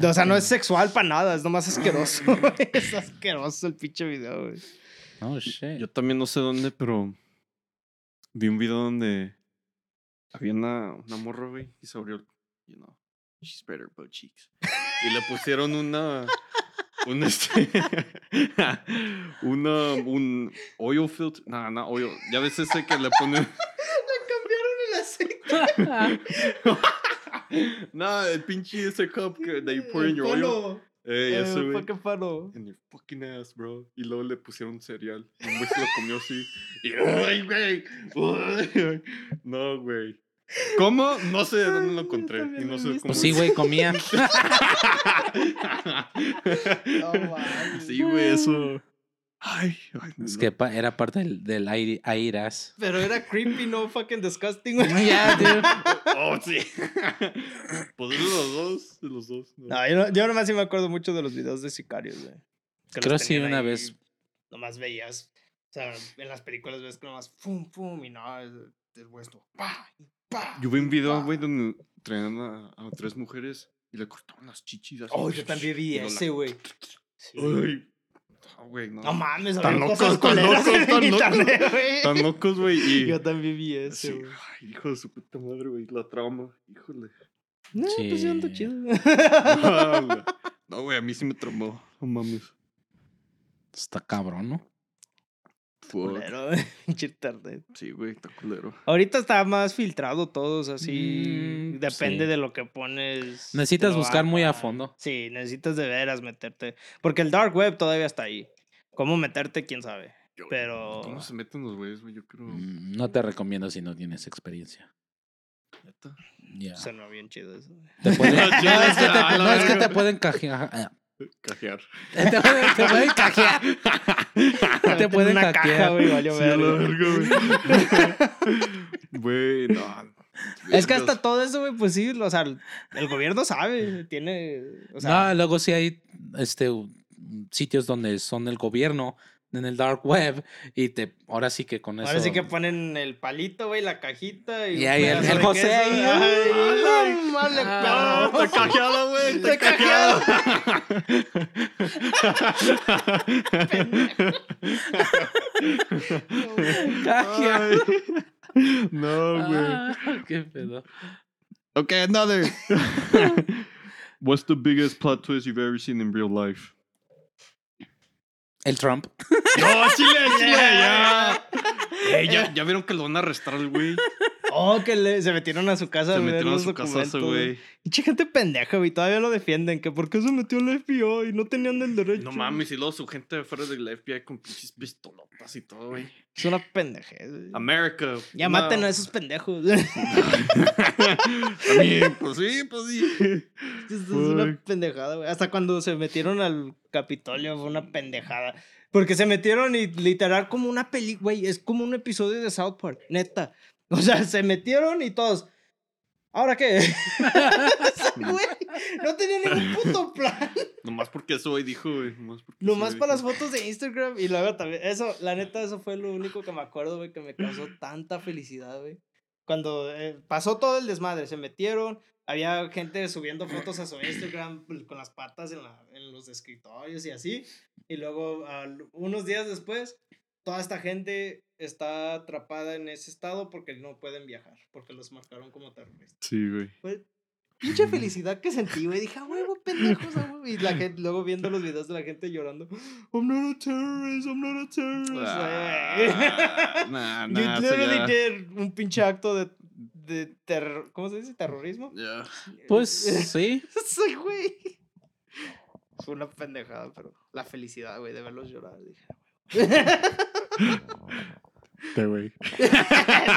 O sea, no es sexual para nada, es nomás asqueroso. güey. es asqueroso el pinche video, güey. Oh, shit. Yo también no sé dónde, pero vi un video donde había una, una morra, güey, y se abrió, you know, she's better butt cheeks. Y le pusieron una, un este, una, un oil filter, no, no, oil, ya ves ese que le ponen, Cambiaron el aceite. no, el pinche ese cup que they pour in your oil. Ey, Eh, ese, güey. qué paro. En your fucking ass, bro. Y luego le pusieron cereal. Y un güey se lo comió así. Y, ¡ay, güey! ¡Ay! No, güey. ¿Cómo? No sé de dónde lo encontré. Y no sé cómo. Pues sí, güey, comía. No. Sí, güey, eso. Ay, ay, Es no. que pa- era parte del, del aire, airas. Pero era creepy, no fucking disgusting, güey. Ya, dude. Oh, sí. Pues de los dos, de los dos. ¿no? No, yo, no, yo nomás sí me acuerdo mucho de los videos de sicarios, güey. Que Creo sí tenían una ahí, vez. Nomás veías O sea, en las películas ves que nomás fum, fum, y no, es, es esto. Pa, y pa, Yo vi un video, güey, donde traían a, a tres mujeres y le cortaban las chichis así. Oh, yo también vi ese, güey. Sí. Ay, no, güey, no. No mames, Tan locos, tan locos, tan locos. Tan locos, güey. Y... Yo también vi ese, güey. ay, hijo de su puta madre, güey. La trauma, híjole. No, pues sí ando chido. no, güey, a mí sí me traumó. No mames. Está cabrón, ¿no? Culero. Sí, güey, está culero. Ahorita está más filtrado todos, así. Mm, depende sí. de lo que pones. Necesitas buscar muy a fondo. Sí, necesitas de veras meterte. Porque el dark web todavía está ahí. ¿Cómo meterte? ¿Quién sabe? Yo- Pero- ¿Cómo se meten los güeyes, güey? Yo creo. Mm, No te recomiendo si no tienes experiencia. neta. Ya. Suena bien chido eso. Pueden- no, es que te, no, es que te pueden cajear. Cajear. Te pueden, te pueden cajear. Te pueden una caja, hackear. güey, valió Sí, verga. güey. Güey, no. Es que hasta todo eso, güey, pues sí, o sea, el gobierno sabe, tiene, o sea, no, luego sí hay este sitios donde son el gobierno en el dark web y te ahora sí que con eso ahora sí que ponen el palito, güey, la cajita y, ahí el- José ahí, ah. Está cajeado, güey. Está cajeado. Cajear. Ay, No, güey. Ah, qué pedo. Okay, another. What's the biggest plot twist you've ever seen in real life? El Trump. No, Chile, Chile, ya. Ey, ya, ya vieron que lo van a arrestar al güey. Oh, que le- se metieron a su casa Se metieron a su casa ese güey. Pinche gente pendeja, güey, todavía lo defienden, que por qué se metió el FBI y no tenían el derecho. No mames, y luego su gente de fuera del FBI con pinches pistolotas y todo, güey. Es una pendejez. America. Ya maten a esos pendejos. También, pues sí, pues sí. Es una pendejada, güey. Hasta cuando se metieron al Capitolio fue una pendejada. Porque se metieron y literal como una peli, güey, es como un episodio de South Park, neta. O sea, se metieron y todos. ¿Ahora qué? O sea, güey, no tenía ningún puto plan. Nomás porque eso hoy dijo, güey. Nomás, para las fotos de Instagram y luego también. Eso, la neta, eso fue lo único que me acuerdo, güey, que me causó tanta felicidad, güey. Cuando eh, pasó todo el desmadre, se metieron, había gente subiendo fotos a su Instagram pues, con las patas en, la- en los escritorios y así. Y luego, unos días después, toda esta gente está atrapada en ese estado porque no pueden viajar, porque los marcaron como terroristas. Sí, güey. Fue pinche felicidad que sentí, güey. Dije, a huevo, pendejos, a huevo. Y la gente, luego viendo los videos de la gente llorando, I'm not a terrorist, I'm not a terrorist. Ah, nah, nah, you literally ya- did un pinche acto de, de terror, ¿cómo se dice? ¿Terrorismo? Ya. Pues sí. Sí, güey. Fue una pendejada, pero la felicidad, güey, de verlos llorar. Dije, Te, güey. es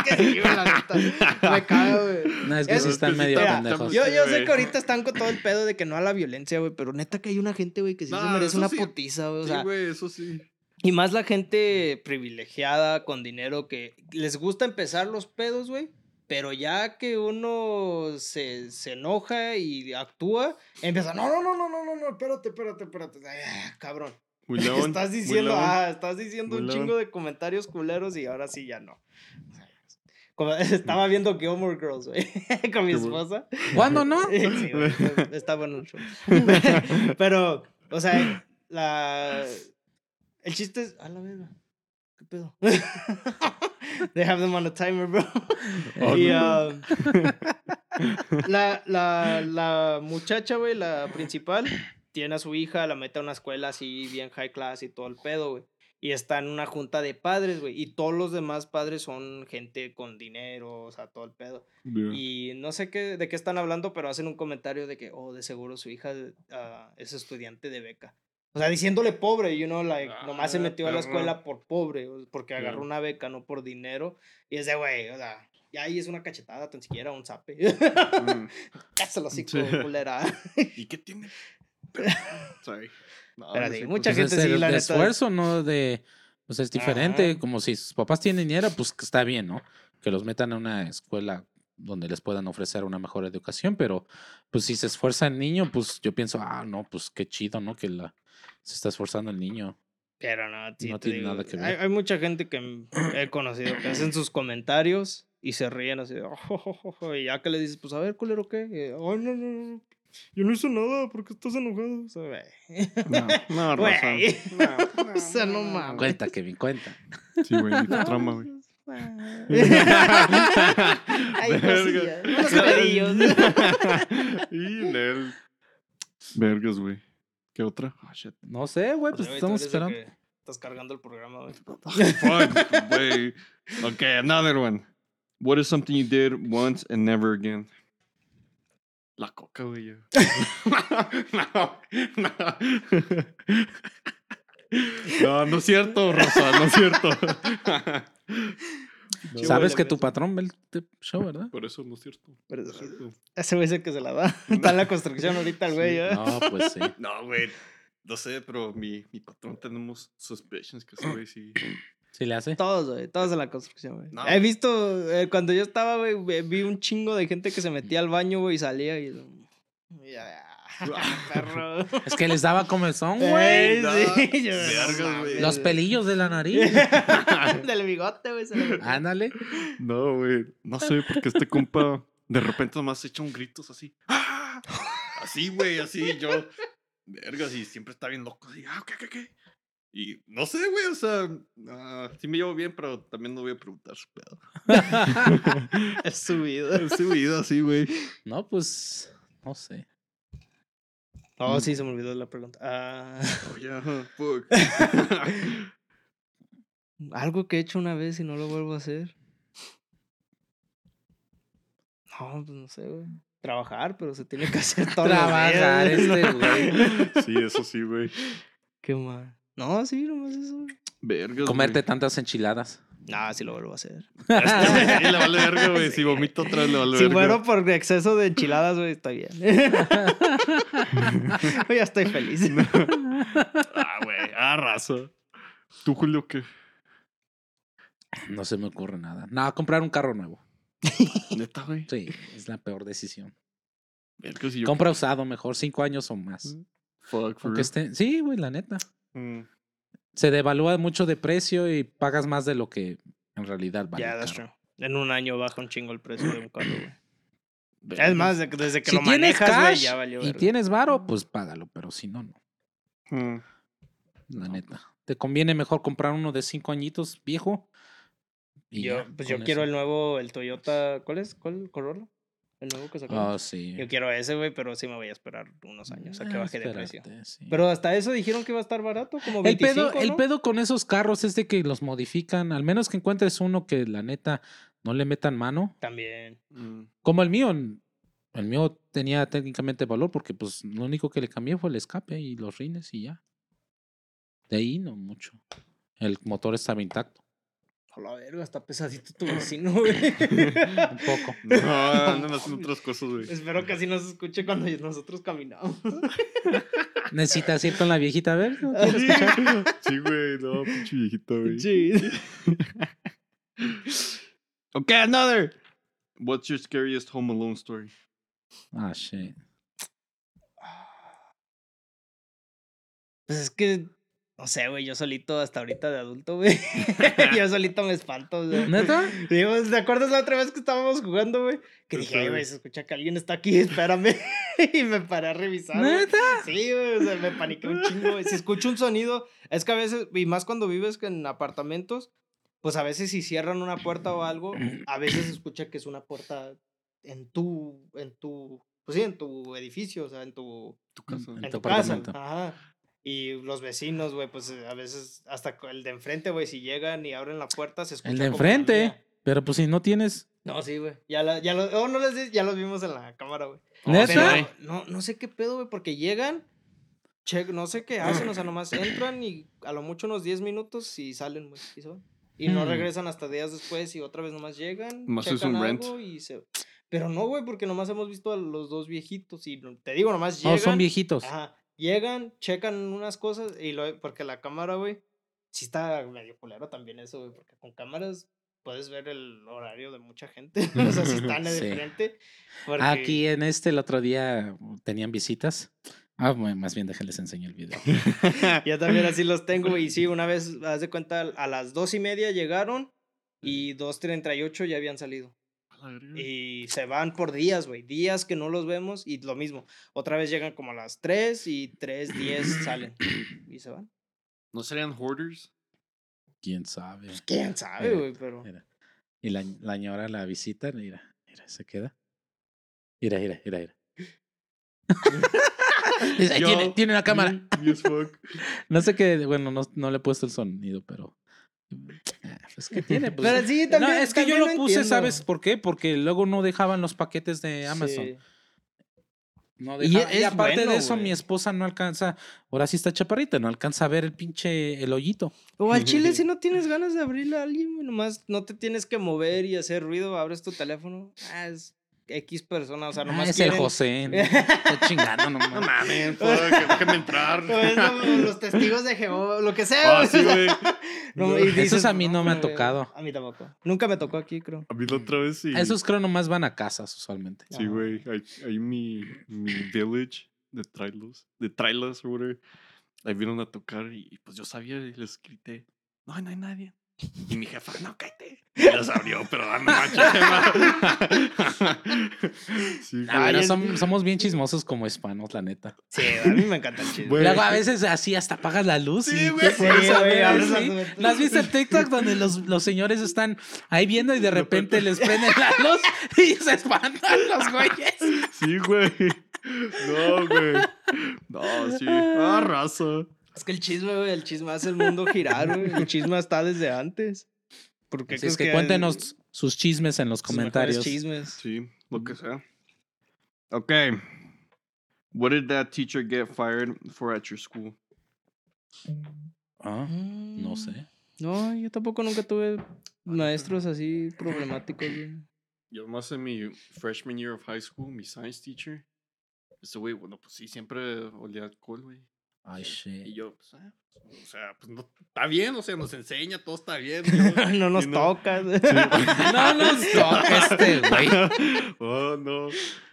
que sí, güey, la neta. Me cago, güey. No, es que Es- sí están es que sí medio Mira, pendejos. Yo, yo sé que ahorita están con todo el pedo de que no a la violencia, güey, pero neta que hay una gente, güey, que sí se No, merece una sí. putiza, güey. O Sí, güey, eso sí. y más la gente privilegiada con dinero que les gusta empezar los pedos, güey. Pero ya que uno se, se enoja y actúa, empieza, no, no, no, no, no, no, no, espérate, espérate, espérate. Ay, ah, cabrón. Estás diciendo, ah, estás diciendo un chingo de comentarios culeros y ahora sí ya no. Como, estaba viendo Gilmore Girls, güey, con mi esposa. ¿Cuándo no? Sí, güey, está- está bueno el show. Pero, o sea, la... El chiste es... A la verga. ¿Qué pedo? They have them on a timer, bro. Oh, y, no. um, la, la, la muchacha, güey, la principal, tiene a su hija, la mete a una escuela así, bien high class y todo el pedo, güey. Y está en una junta de padres, güey. Y todos los demás padres son gente con dinero, o sea, todo el pedo. Ya. Y no sé qué, de qué están hablando, pero hacen un comentario de que, oh, de seguro su hija ah, es estudiante de beca. O sea, diciéndole pobre, you know, like, nomás se Ah, metió a la escuela por pobre, porque agarró una beca, no por dinero. Y es de, güey, o sea, ya ahí es una cachetada, tan siquiera un zape. Mm. Cállate los hocico, Sí. culera. ¿Y qué tiene? Sorry. No, Pero no sí, sé, mucha gente es sí, la de neta. esfuerzo, ¿no? De, pues es diferente, Ajá. como si sus papás tienen dinero, pues está bien, ¿no? Que los metan a una escuela donde les puedan ofrecer una mejor educación, pero pues si se esfuerza el niño, pues yo pienso, ah, no, pues qué chido, ¿no? Que la, se está esforzando el niño. Pero no, sí, No tiene digo, nada que ver. hay mucha gente que he conocido que hacen sus comentarios y se ríen así, de, "Oh, oh, oh, oh", y ya que le dices, pues a ver, culero, ¿qué? Y, Ay, no, no, no, yo no hice nada, ¿por qué estás enojado? O sea. No, no. No, O sea, no mames. Cuenta, Kevin, cuenta. Sí, güey, tu trama, güey. Cosillas, unos pedillos. y Nel. Vergas, güey. ¿Qué otra? Ah, shit. No sé, güey, pues estamos esperando. Estás cargando el programa, güey. Fuck, güey. Okay, another one. What is something you did once and never again? La coca, güey. ya. no, no. No, no es cierto, Rosa, no es cierto. Sabes que tu patrón ve el show, ¿verdad? Por eso no es cierto. Pero No es cierto. ese güey es el que se la da. Está en la construcción ahorita el güey, ¿eh? No, pues sí. No, güey. No sé, pero mi, mi patrón tenemos suspicions que ese güey sí. Sí le hace. Todos, güey, todos en la construcción, güey. No. He visto, eh, cuando yo estaba, güey, vi un chingo de gente que se metía al baño, güey, y salía y... y ya, perro. Es que les daba comezón, Ey, güey. no. sí, yo- güey. Los pelillos de la nariz. Del bigote, güey. Ándale. No, güey. No sé, porque este compa de repente nomás echa un gritos así. ¡Ah! Así, güey, así. Yo, vergas, y siempre está bien loco. Así, ah, ¿qué, qué, qué? Y no sé, güey, o sea, ah, sí me llevo bien, pero también no voy a preguntar su pedo. Es su vida. Es su vida así, güey. No, pues. No sé. Oh, sí, se me olvidó la pregunta. Ah, Oh, yeah, fuck. algo que he hecho una vez y no lo vuelvo a hacer. No, pues no sé, güey. Trabajar, pero se tiene que hacer todo. Trabajar, este güey. Sí, eso sí, güey. Qué mal. No, sí, nomás eso. güey. Vergas. Comerte güey. tantas enchiladas. No, sí lo vuelvo a hacer. Sí, le vale verga, güey. Si vomito otra vez, le vale Si verga. muero por exceso de enchiladas, güey, está bien. ya estoy feliz. Ah, güey. Ah, raza. ¿Tú, Julio, qué? No se me ocurre nada. No, comprar un carro nuevo. Neta, güey. Sí, es la peor decisión. Y yo- Compra usado, mejor, cinco años o más. Fuck, for Aunque real. esté. Sí, güey, la neta. Mm. Se devalúa mucho de precio y pagas más de lo que en realidad vale. Ya, el that's true. En un año baja un chingo el precio de un carro, güey. Es más, de- desde que Si lo tienes manejas, güey, ya valió. y verga. tienes varo, pues págalo, pero si no, no. Mm. La No, neta. Te conviene mejor comprar uno de cinco añitos viejo. y Yo, ya, pues yo quiero el nuevo, el Toyota. ¿Cuál es? ¿Cuál? ¿Corolla? El nuevo que sacaron. Ah, sí. Yo quiero ese, güey, pero sí me voy a esperar unos años a que Ah, baje de precio. sí. Pero hasta eso dijeron que iba a estar barato, como el 25, pedo, el pedo con esos carros es de que los modifican, al menos que encuentres uno que la neta no le metan mano. También. Mm. Como el mío, el mío tenía técnicamente valor porque pues lo único que le cambié fue el escape y los rines y ya. De ahí no mucho. El motor estaba intacto, A la verga, está pesadito tu vecino, güey. un poco. No, andan haciendo otras cosas, güey. Espero que así nos escuche cuando nosotros caminamos. Necesitas ir con la viejita a ver. ¿no? Sí, güey, no, pinche viejito, güey. Sí. Okay, another. What's your scariest Home Alone story? Ah, shit. Pues es que, no sé, güey, yo solito hasta ahorita de adulto, güey. yo solito me espanto, güey. ¿Neta? Digo, ¿te acuerdas la otra vez que estábamos jugando, güey? Que dije, "Ay, güey, se escucha que alguien está aquí, espérame. y me paré a revisar. ¿Neta? Sí, güey, o sea, me paniqué un chingo, güey. Si escucho un sonido, es que a veces, y más cuando vives en apartamentos, pues a veces si cierran una puerta o algo, a veces se escucha que es una puerta en tu, en tu, pues sí, en tu edificio, o sea, en tu, Tu casa. En en tu tu casa. Ajá. Y los vecinos, güey, pues eh, a veces hasta el de enfrente, güey, si llegan y abren la puerta, se escucha. El de enfrente. Pero pues si no tienes. No, sí, güey. Ya, la, ya, lo, oh, no les ya los vimos en la cámara, güey. ¿Neta? Pero no, no sé qué pedo, güey, porque llegan, che, no sé qué hacen, o sea, nomás entran y a lo mucho unos 10 minutos y salen, güey, y se van. Y no Hmm. regresan hasta días después y otra vez nomás llegan, Nomás es un rent. algo y se... Pero no, güey, porque nomás hemos visto a los dos viejitos y no- te digo, nomás Oh, llegan... son viejitos. Ajá, llegan, checan unas cosas y lo, porque la cámara, güey, sí está medio culero también eso, güey, porque con cámaras puedes ver el horario de mucha gente, o sea, si están de Sí. frente. porque- Aquí en este el otro día tenían visitas. Ah, bueno, más bien déjenles enseño el video. Yo también así los tengo. Y sí, una vez, haz de cuenta, a las dos y media llegaron y 2.38 ya habían salido. Y se van por días, güey. Días que no los vemos y lo mismo. Otra vez llegan como a las 3 y 3.10 salen. Y se van. ¿No serían hoarders? ¿Quién sabe? Pues quién sabe, Mira, güey, pero. Mira. Y la, la ñora la visita, mira, mira, se queda. Mira, mira, mira, mira. Dice, "Ahí tiene, tiene una cámara. No sé qué, bueno, no, no le he puesto el sonido, pero. Ah, Pues que tiene, pues. Pero sí, no, también. es que yo lo puse, entiendo. ¿sabes por qué? Porque luego no dejaban los paquetes de Amazon. Sí. No Y dejaban- y, aparte bueno, de eso, mi esposa no alcanza. Ahora sí está chaparrita, no alcanza a ver el pinche el hoyito. O al chile, si no tienes ganas de abrirle a alguien, nomás no te tienes que mover y hacer ruido, abres tu teléfono. Ah, es X persona, o sea, Ah, nomás. es el José. no, Está chingando No nomás. mames, fuck, déjame entrar. Los testigos de Jehová, lo que sea. Ah, güey. sí, güey. No, No. Esos a mí no me ha tocado. A mí tampoco. Nunca me tocó aquí, creo. A mí la otra vez sí. Esos creo nomás van a casas usualmente. Sí, güey. Ahí, mi, mi village de Trailos, de o whatever. Ahí vieron a tocar y pues yo sabía y les grité, no, no hay nadie. Y mi jefa, no, cállate. Y los abrió, pero sí, Ah, Ay, pero es- som- somos bien chismosos como hispanos, la neta. Sí, a mí me encanta el chisme. Güey. Luego a veces así hasta apagas la luz. Sí, y güey. Sí, a ver. ¿No has visto el TikTok donde los, los señores están ahí viendo y de repente les prenden la luz y se espantan los güeyes? Sí, güey. No, güey. No, sí. Ah, raza. Es que el chisme, güey, el chisme hace el mundo girar, güey. El chisme está desde antes. Porque Así es que cuéntenos sus chismes en los comentarios. chismes. Sí, lo que sea. Okay. What did that teacher get fired for at your school? Ah, no Mm, sé. No, yo tampoco nunca tuve maestros así problemáticos, güey. Yo más en mi freshman year of high school, mi science teacher. Ese güey, bueno, pues sí, siempre olía alcohol, güey. Ay, Y shit. yo, pues, ah, o sea, pues no, está bien, o sea, nos enseña, todo está bien. yo- no nos y toca. No nos toca este güey. oh, no.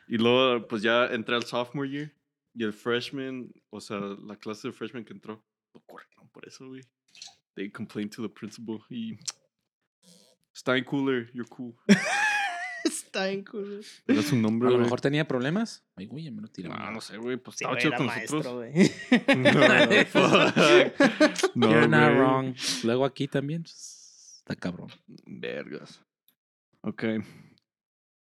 Y luego, pues ya entré al sophomore year. Y el freshman, o sea, la clase de freshman que entró, lo corrieron por eso, güey. They complained to the principal. Y. Stein Cooler, you're cool. Está en cool. Era su A nombre, lo güey. mejor tenía problemas. Ay, güey, ya me lo tiraron. No, no sé, güey. Pues Sí, estaba güey, chido era con maestro, nosotros. güey. No, fuck. No, You're not güey. wrong. Luego aquí también. pues, Está cabrón. Vergas. Okay.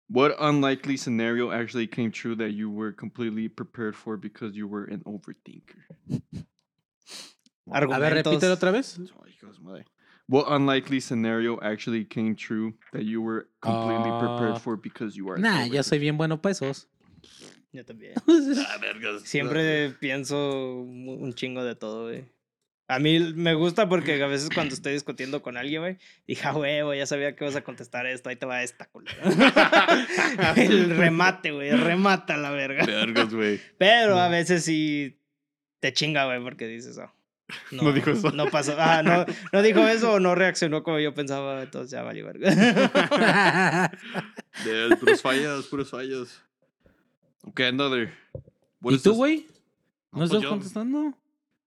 What unlikely scenario actually came true that you were completely prepared for because you were an overthinker? A ver, Argumentos. repítelo otra vez. Ay, de madre. What unlikely scenario actually came true that you were completely Ah. prepared for because you are Nah, yo soy bien bueno para esos. Yo también. Ah, vergas. Siempre pienso un chingo de todo, güey. A mí me gusta porque a veces cuando estoy discutiendo con alguien, güey, dije, "Ah, huevo, ya sabía que vas a contestar esto, ahí te va esta, culera. el remate, güey, remata la verga. Vergas, güey. Pero a veces sí te chinga, güey, porque dices, oh, no, No dijo eso. No pasó. Ah, no, no dijo eso o no reaccionó como yo pensaba, entonces ya valió verga. De puras fallas, puras fallas. Okay, another. ¿Y tú, güey? No, ¿No pues estás yo- contestando?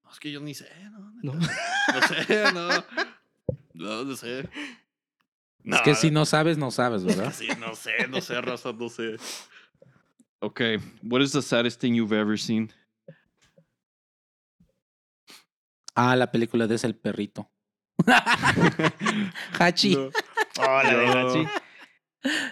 No, es que yo ni sé, no. No. No sé, no. No, no sé. Es que si no sabes, no sabes, ¿verdad? Sí, no sé, no sé, raza, no sé. Okay, what is the saddest thing you've ever seen? Ah, la película de ese el perrito. Hachi. No. Oh, la de Hachi.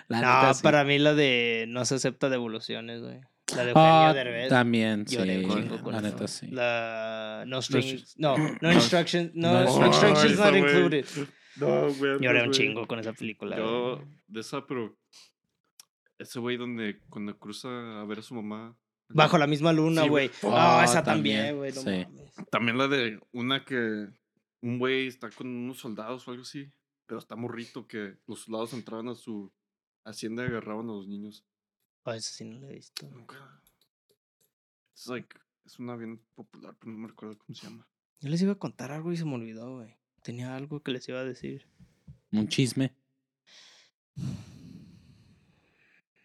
La No, neta, sí. para mí la de no se acepta devoluciones, güey. La de Eugenio Ah, Derbez. también, sí. Lloré un chingo con La neta, sí. La no No, strings, no, no instructions, no, no instructions instructions. not included. No, güey. Lloré un chingo con esa película. Yo, güey. de esa, pero. Ese güey donde cuando cruza a ver a su mamá. Bajo la misma luna, güey. Ah, Ah, esa también, güey. No sí. mames. También la de una que un güey está con unos soldados o algo así, pero está morrito que los soldados entraban a su hacienda y agarraban a los niños. Ah, esa sí no la he visto. Nunca. Es like, es una bien popular, pero no me recuerdo cómo se llama. Yo les iba a contar algo y se me olvidó, güey. Tenía algo que les iba a decir. Un chisme.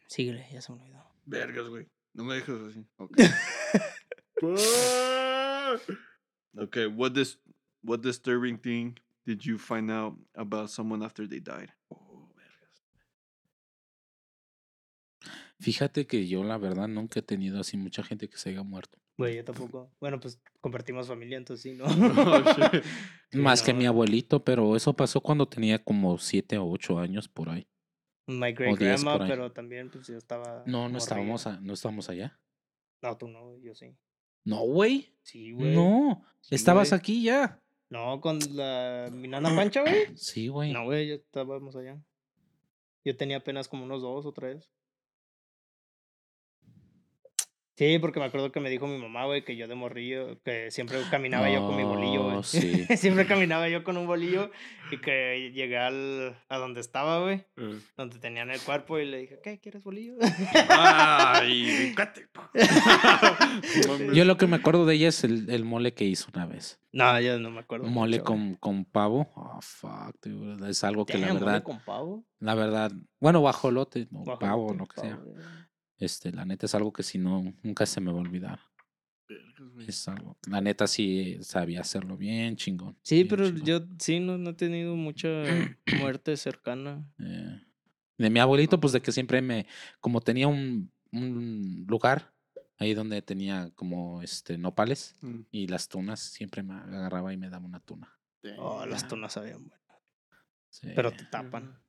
Síguele, ya se me olvidó. Vergas, güey. No me dejes así. Ok. okay, what this what disturbing thing did you find out about someone after they died? Oh, Fíjate que yo la verdad nunca he tenido así mucha gente que se haya muerto. Güey, yo tampoco. Bueno, pues compartimos familia, entonces sí, ¿no? Oh, Más que mi abuelito, pero eso pasó cuando tenía como siete o ocho años por ahí. My great grandma, pero también pues yo estaba. No, no estábamos, a- no estábamos allá. No, tú no, yo sí. No, güey. Sí, güey. No, Sí, estabas aquí ya. No, con la mi nana Pancha, güey. Sí, güey. No, güey, ya estábamos allá. Yo tenía apenas como unos dos o tres. Sí, porque me acuerdo que me dijo mi mamá, güey, que yo de morrillo, que siempre caminaba yo con mi bolillo, güey. Oh, sí. siempre caminaba yo con un bolillo y que llegué al, a donde estaba, güey, Eh. donde tenían el cuerpo y le dije, ¿qué? ¿Quieres bolillo? Ay. Yo lo que me acuerdo de ella es el, el mole que hizo una vez. no, yo no me acuerdo. Mole mucho, con, con pavo. Oh, fuck, dude, Es algo que la Damn, mole verdad, con pavo? la verdad, bueno, guajolote, no, Guajolote, pavo, lo que sea. Este, la neta es algo que si no, nunca se me va a olvidar. Es algo, la neta sí sabía hacerlo bien, chingón. Sí, bien pero chingón. yo sí no, no he tenido mucha muerte cercana. Eh, de mi abuelito, pues de que siempre me, como tenía un, un lugar ahí donde tenía como este nopales Mm. y las tunas, siempre me agarraba y me daba una tuna. Oh, las tunas sabían buenas. Sí. Pero te tapan.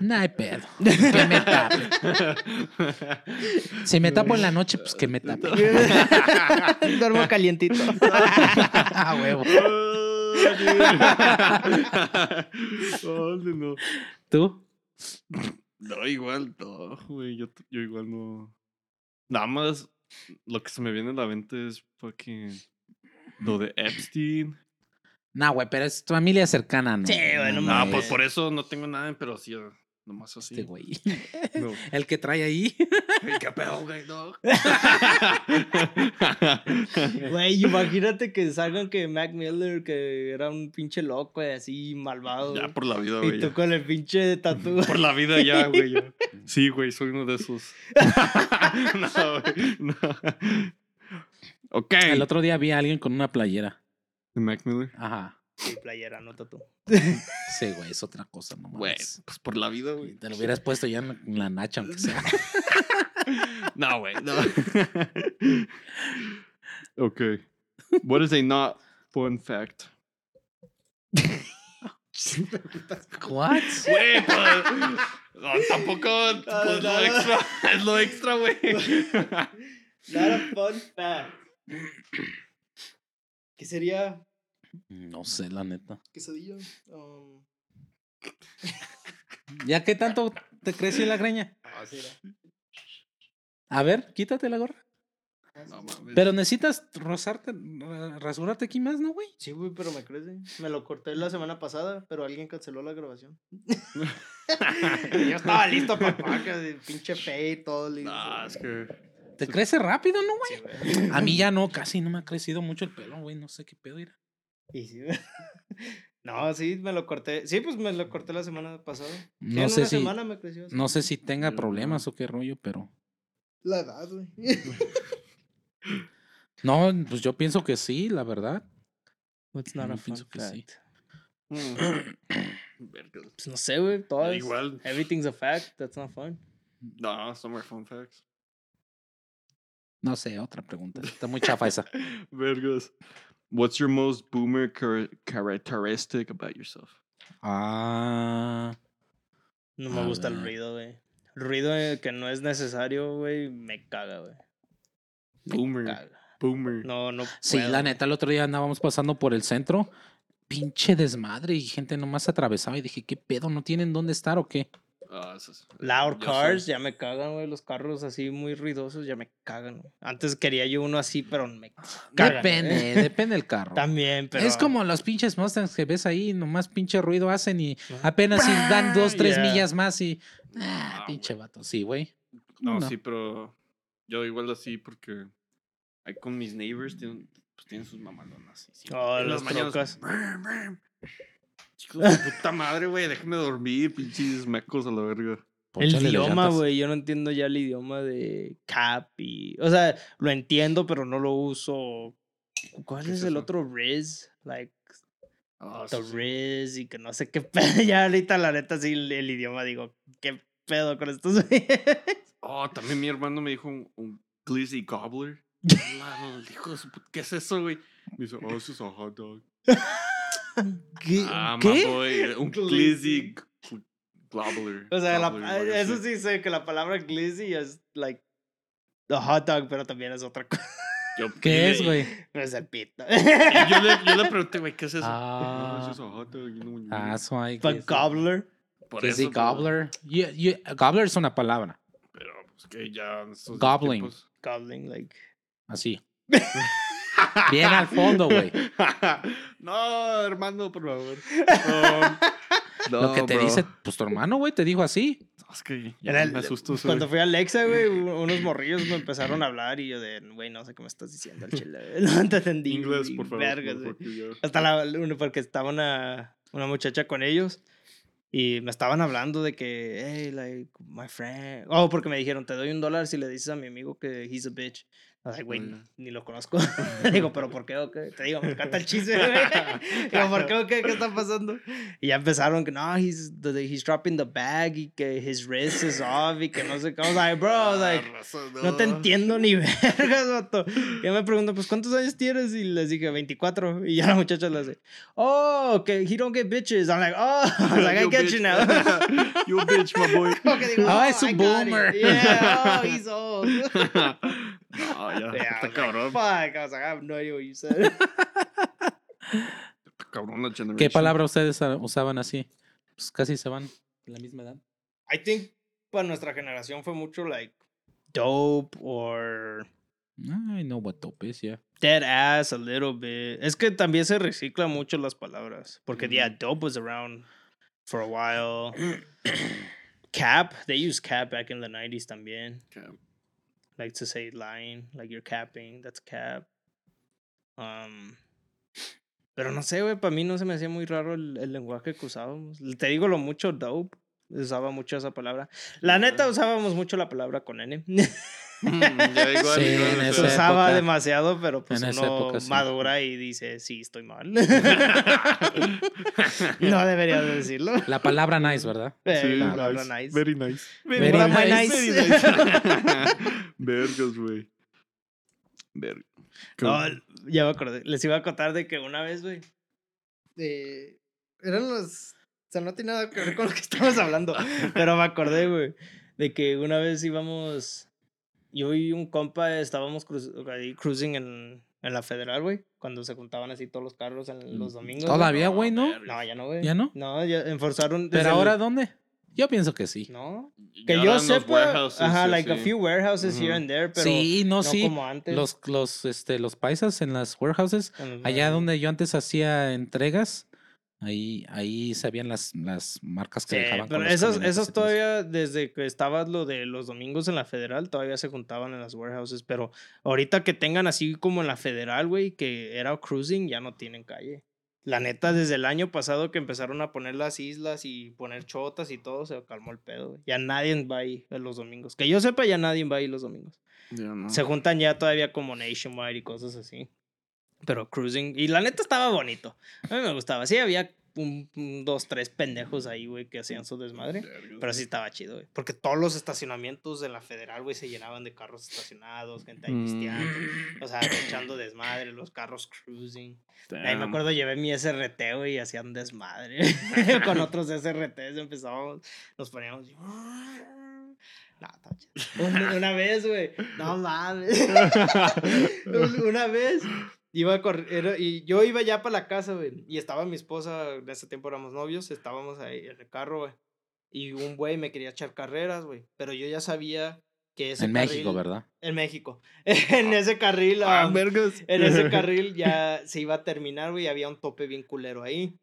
No hay pedo. Que me tape. Si me tapo en la noche, pues que me tape. Duermo calientito. Ah, huevo. Oh, no. ¿Tú? No, igual, no, güey. Yo, yo igual no. Nada más lo que se me viene a la mente es fucking. Lo de Epstein. No, güey, pero es tu familia cercana, ¿no? Sí, güey, no pues por eso no tengo nada, pero sí, eh, nomás así. Este güey. No. El que trae ahí. ¿Qué pedo, güey? No. Güey, imagínate que salgan que Mac Miller, que era un pinche loco, güey, así malvado. ya por la vida, y güey. tú ya. con el pinche tatu. Por la vida ya, güey. ya. Sí, güey, soy uno de esos. no, güey. No. Ok. El otro día vi a alguien con una playera. ¿De Mac Miller? Ajá. Sí, playera, no tatu. Sí, güey, es otra cosa, no Güey, pues por la vida, güey. Te lo hubieras puesto ya en la- nacha, aunque sea. No, güey, no. ok. What is a not fun fact? ¿What? Güey, pues. No, tampoco. Ah, pues, lo extra. Es lo extra, güey. Not a fun fact. ¿Qué sería? No sé, la neta. Quesadilla. Um, ¿Ya qué tanto te creció la greña? ah. A ver, quítate la gorra. No mames. Pero necesitas rozarte, ra- rasurarte aquí más, ¿no, güey? Sí, güey, pero me crece. Me lo corté la semana pasada, pero alguien canceló la grabación. Yo estaba listo, papá, que de pinche fe y todo listo. No, es que. Te crece rápido, ¿no, güey? Sí. A mí ya no, casi no me ha crecido mucho el pelo, güey. No sé qué pedo era. Y sí. No, sí, me lo corté. Sí, pues me lo corté la semana pasada. No sé si, semana me creció. así. no sé si tenga problemas o qué rollo, pero. La edad, güey. No, pues yo pienso que sí, la verdad. What's not a fun fact? mm. Pues no sé, güey. Todo es- Igual. Everything's a fact. That's not fun. No, some are fun facts. No sé, otra pregunta. Está muy chafa esa. Vergas. What's your most boomer char- characteristic about yourself? Ah. No me gusta el ruido, güey. Ruido que no es necesario, güey, me caga, güey. Me Boomer. caga. Boomer. No, no Sí, puedo. la neta, el otro día andábamos pasando por el centro. Pinche desmadre y gente nomás se atravesaba y dije, ¿qué pedo? ¿No tienen dónde estar o qué? Ah, eso es- Loud cars, sé. ya me cagan, güey. Los carros así muy ruidosos ya me cagan. güey. Antes quería yo uno así, pero me cagan. depende, güey. depende del carro. También, pero. Es como los pinches Mustangs que ves ahí, nomás pinche ruido hacen y Ajá. apenas si dan dos, tres Yeah. millas más y. Ah, Ah, pinche vato. Sí, güey. No, No. sí, pero yo igual así porque ahí con mis neighbors tienen, pues tienen sus mamalonas. y siempre Oh, en las trocas. Chicos puta madre, güey, déjenme dormir, pinches mecos a la verga. el idioma, güey. Yo no entiendo ya el idioma de cap y. O sea, lo entiendo, pero no lo uso. ¿Cuál es, el otro Riz? Like. Oh, the Riz y que no sé qué pedo. Ya ahorita, la neta, sí, el, idioma, digo, ¿qué pedo con estos Oh, también mi hermano me dijo un, un Glizzy Gobbler. ¿Qué es eso, güey? Me dice, oh, eso es un hot dog. ¿Qué? Ah, ¿Qué? Boy, un Glizzy Gobbler. O sea, la, eso sí sé que la palabra glizzy es like the hot dog, pero también es otra cosa. ¿Qué es, güey? Es el pito. yo, le, yo le pregunté, güey, ¿qué es eso? Ah, no, eso es un hot dog. No, ah, eso hay. But gobbler. Por eso, gobbler. You, you, gobbler es una palabra. Pero, pues que ya. Gobbling. Gobbling, like. Así. Bien al fondo, güey. no, hermano, por favor. Lo que te dice, pues tu hermano, güey, te dijo así. Es que ya me asustó. Cuando fui a Alexa, güey, unos morrillos me empezaron a hablar y yo de, güey, no sé qué me estás diciendo al chile. No te entendí. Inglés, por favor. Vergas, Hasta la, porque estaba una, una muchacha con ellos y me estaban hablando de que, hey, like, my friend. Oh, porque me dijeron, te doy un dólar si le dices a mi amigo que he's a bitch. Ay, güey, ni lo conozco. digo, pero ¿por qué o qué? Te digo, me encanta el chisme, güey. digo, ¿por qué o qué? ¿Qué está pasando? Y ya empezaron que no, he's, he's dropping the bag y que his wrist is off y que no sé qué. I was like, bro, like, no te entiendo ni vergas, vato. Y me preguntan, pues, ¿cuántos años tienes? Y les dije, 24. Y ya la muchacha le dice, oh, okay, he don't get bitches. I'm like, oh, I was like, I get you now. you bitch, my boy. Okay, digo, oh, oh, es un boomer. Yeah, oh, he's old. No, ya. Yeah, está cabrón. Fuck, I was like, I have no idea what you said. cabrón la generation. ¿Qué palabra ustedes usaban así? Pues casi se van la misma edad. I think para nuestra generación fue mucho like dope or I know what dope is, yeah. Dead ass a little bit. Es que también se recicla mucho las palabras. Porque, mm. yeah, dope was around for a while. cap, they used cap back in the 90s también. Cap like to say lying, like you're capping, that's cap. Um, pero no sé, güey, para mí no se me hacía muy raro el, el, lenguaje que usábamos. Te digo lo mucho, dope. Usaba mucho esa palabra. La neta, usábamos mucho la palabra con N. Mm, ya igual, sí, se usaba demasiado, pero pues uno época, sí. madura y dice, sí, estoy mal. no debería decirlo. La palabra nice, ¿verdad? Sí, la palabra nice. nice. Very nice. Very, Very nice. nice. Vergas, güey. Ver... No, ya me acordé. Les iba a contar de que una vez, güey. Eh, eran los. O sea, no tiene nada que ver con lo que estamos hablando. pero me acordé, güey. De que una vez íbamos yo y un compa estábamos ahí cruising en, en la Federal, güey. Cuando se juntaban así todos los carros en los domingos. ¿Todavía, güey, no? No, ya no, güey. ¿Ya no? No, ya enforzaron. ¿Pero ahora dónde? Yo pienso que sí. No. Que yo sepa. Ajá, like a few warehouses here and there, pero. Sí, no, no sí. Como antes. Los, los, este, los paisas en las warehouses, allá donde yo antes hacía entregas, Ahí, ahí sabían las, las marcas que dejaban. Pero esas, esas todavía, desde que estaba lo de los domingos en la federal, todavía se juntaban en las warehouses. Pero ahorita que tengan así como en la federal, güey, que era cruising, ya no tienen calle. La neta, desde el año pasado que empezaron a poner las islas y poner chotas y todo, se calmó el pedo. Ya nadie va ahí los domingos. Que yo sepa, ya nadie va ahí los domingos. Se juntan ya todavía como Nationwide y cosas así. Pero cruising. Y la neta estaba bonito. A mí me gustaba. Sí, había un, dos, tres pendejos ahí, güey, que hacían su desmadre. Pero sí estaba chido, güey. Porque todos los estacionamientos de la federal, güey, se llenaban de carros estacionados, gente ahí pisteando. Mm. O sea, echando desmadre, los carros cruising. Ahí me acuerdo, llevé mi SRT, güey, y hacían desmadre. Con otros SRTs empezábamos, nos poníamos. No, una, una vez, güey. No mames. una vez Iba a correr, y yo iba ya para la casa, güey, y estaba mi esposa, en ese tiempo éramos novios, estábamos ahí en el carro, güey, y un güey me quería echar carreras, güey, pero yo ya sabía que ese En México, ¿verdad? En México. en ese carril, ah, en ese carril ya se iba a terminar, güey, había un tope bien culero ahí.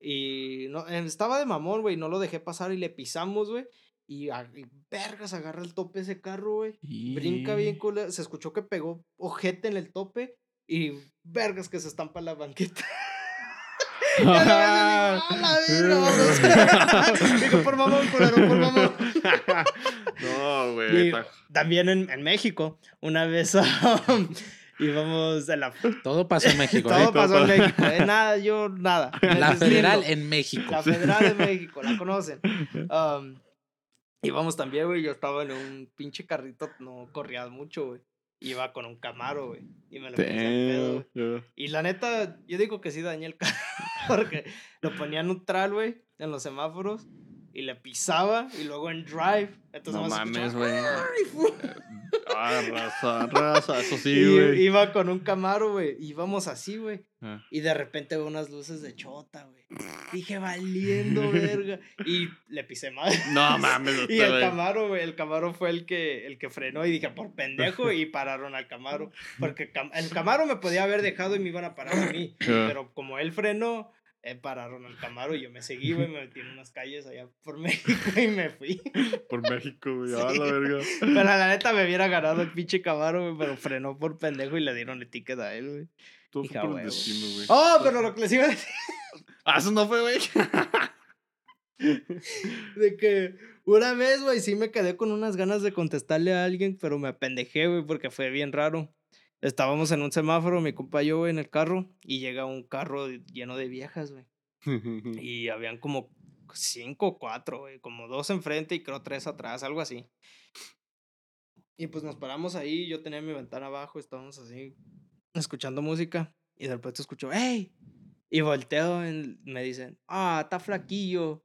Y no, estaba de mamón, güey, no lo dejé pasar y le pisamos, güey. Y, y, vergas, agarra el tope ese carro, güey. Brinca bien culero. Se escuchó que pegó ojete en el tope y vergas que se estampa la banqueta. Ah, digo, por mamón, por favor. no, güey. También en, en, México, una vez íbamos a la... Todo pasó en México. Todo ¿eh? pasó en México. ¿eh? Nada, yo nada. La federal en México. La federal en México, la conocen. Um, íbamos también, güey. Yo estaba en un pinche carrito, no corría mucho, güey iba con un Camaro, güey. Y me lo puse pedo. Y la neta, yo digo que sí dañé el carro. Porque lo ponía neutral, güey, en los semáforos. Y le pisaba y luego en drive. Entonces no mames, güey. Ah, raza, raza, eso sí, güey. Iba con un Camaro, güey. Íbamos así, güey. Ah. Y de repente veo unas luces de chota, güey. Dije, valiendo, verga. Y le pisé mal. No mames. y el Camaro, güey. El Camaro fue el que, el que frenó. Y dije, por pendejo. Y pararon al Camaro. Porque el Camaro me podía haber dejado y me iban a parar a mí. Ah. Pero como él frenó, eh, pararon al Camaro y yo me seguí, güey, me metí en unas calles allá por México y me fui. Por México, güey, a la verga. Pero la neta me hubiera ganado el pinche Camaro, güey, pero frenó por pendejo y le dieron etiqueta a él, güey. Todo fue por el destino, güey. Oh, pero lo que les iba a decir. Ah, eso no fue, güey. de que una vez, güey, sí me quedé con unas ganas de contestarle a alguien, pero me apendejé, güey, porque fue bien raro. Estábamos en un semáforo, mi compa y yo, en el carro, y llega un carro lleno de viejas, güey. y habían como cinco o cuatro, güey, como dos enfrente y creo tres atrás, algo así. Y pues nos paramos ahí, yo tenía mi ventana abajo, estábamos así, escuchando música, y de repente escucho, ¡Ey! Y volteo, y me dicen, ¡Ah, está flaquillo!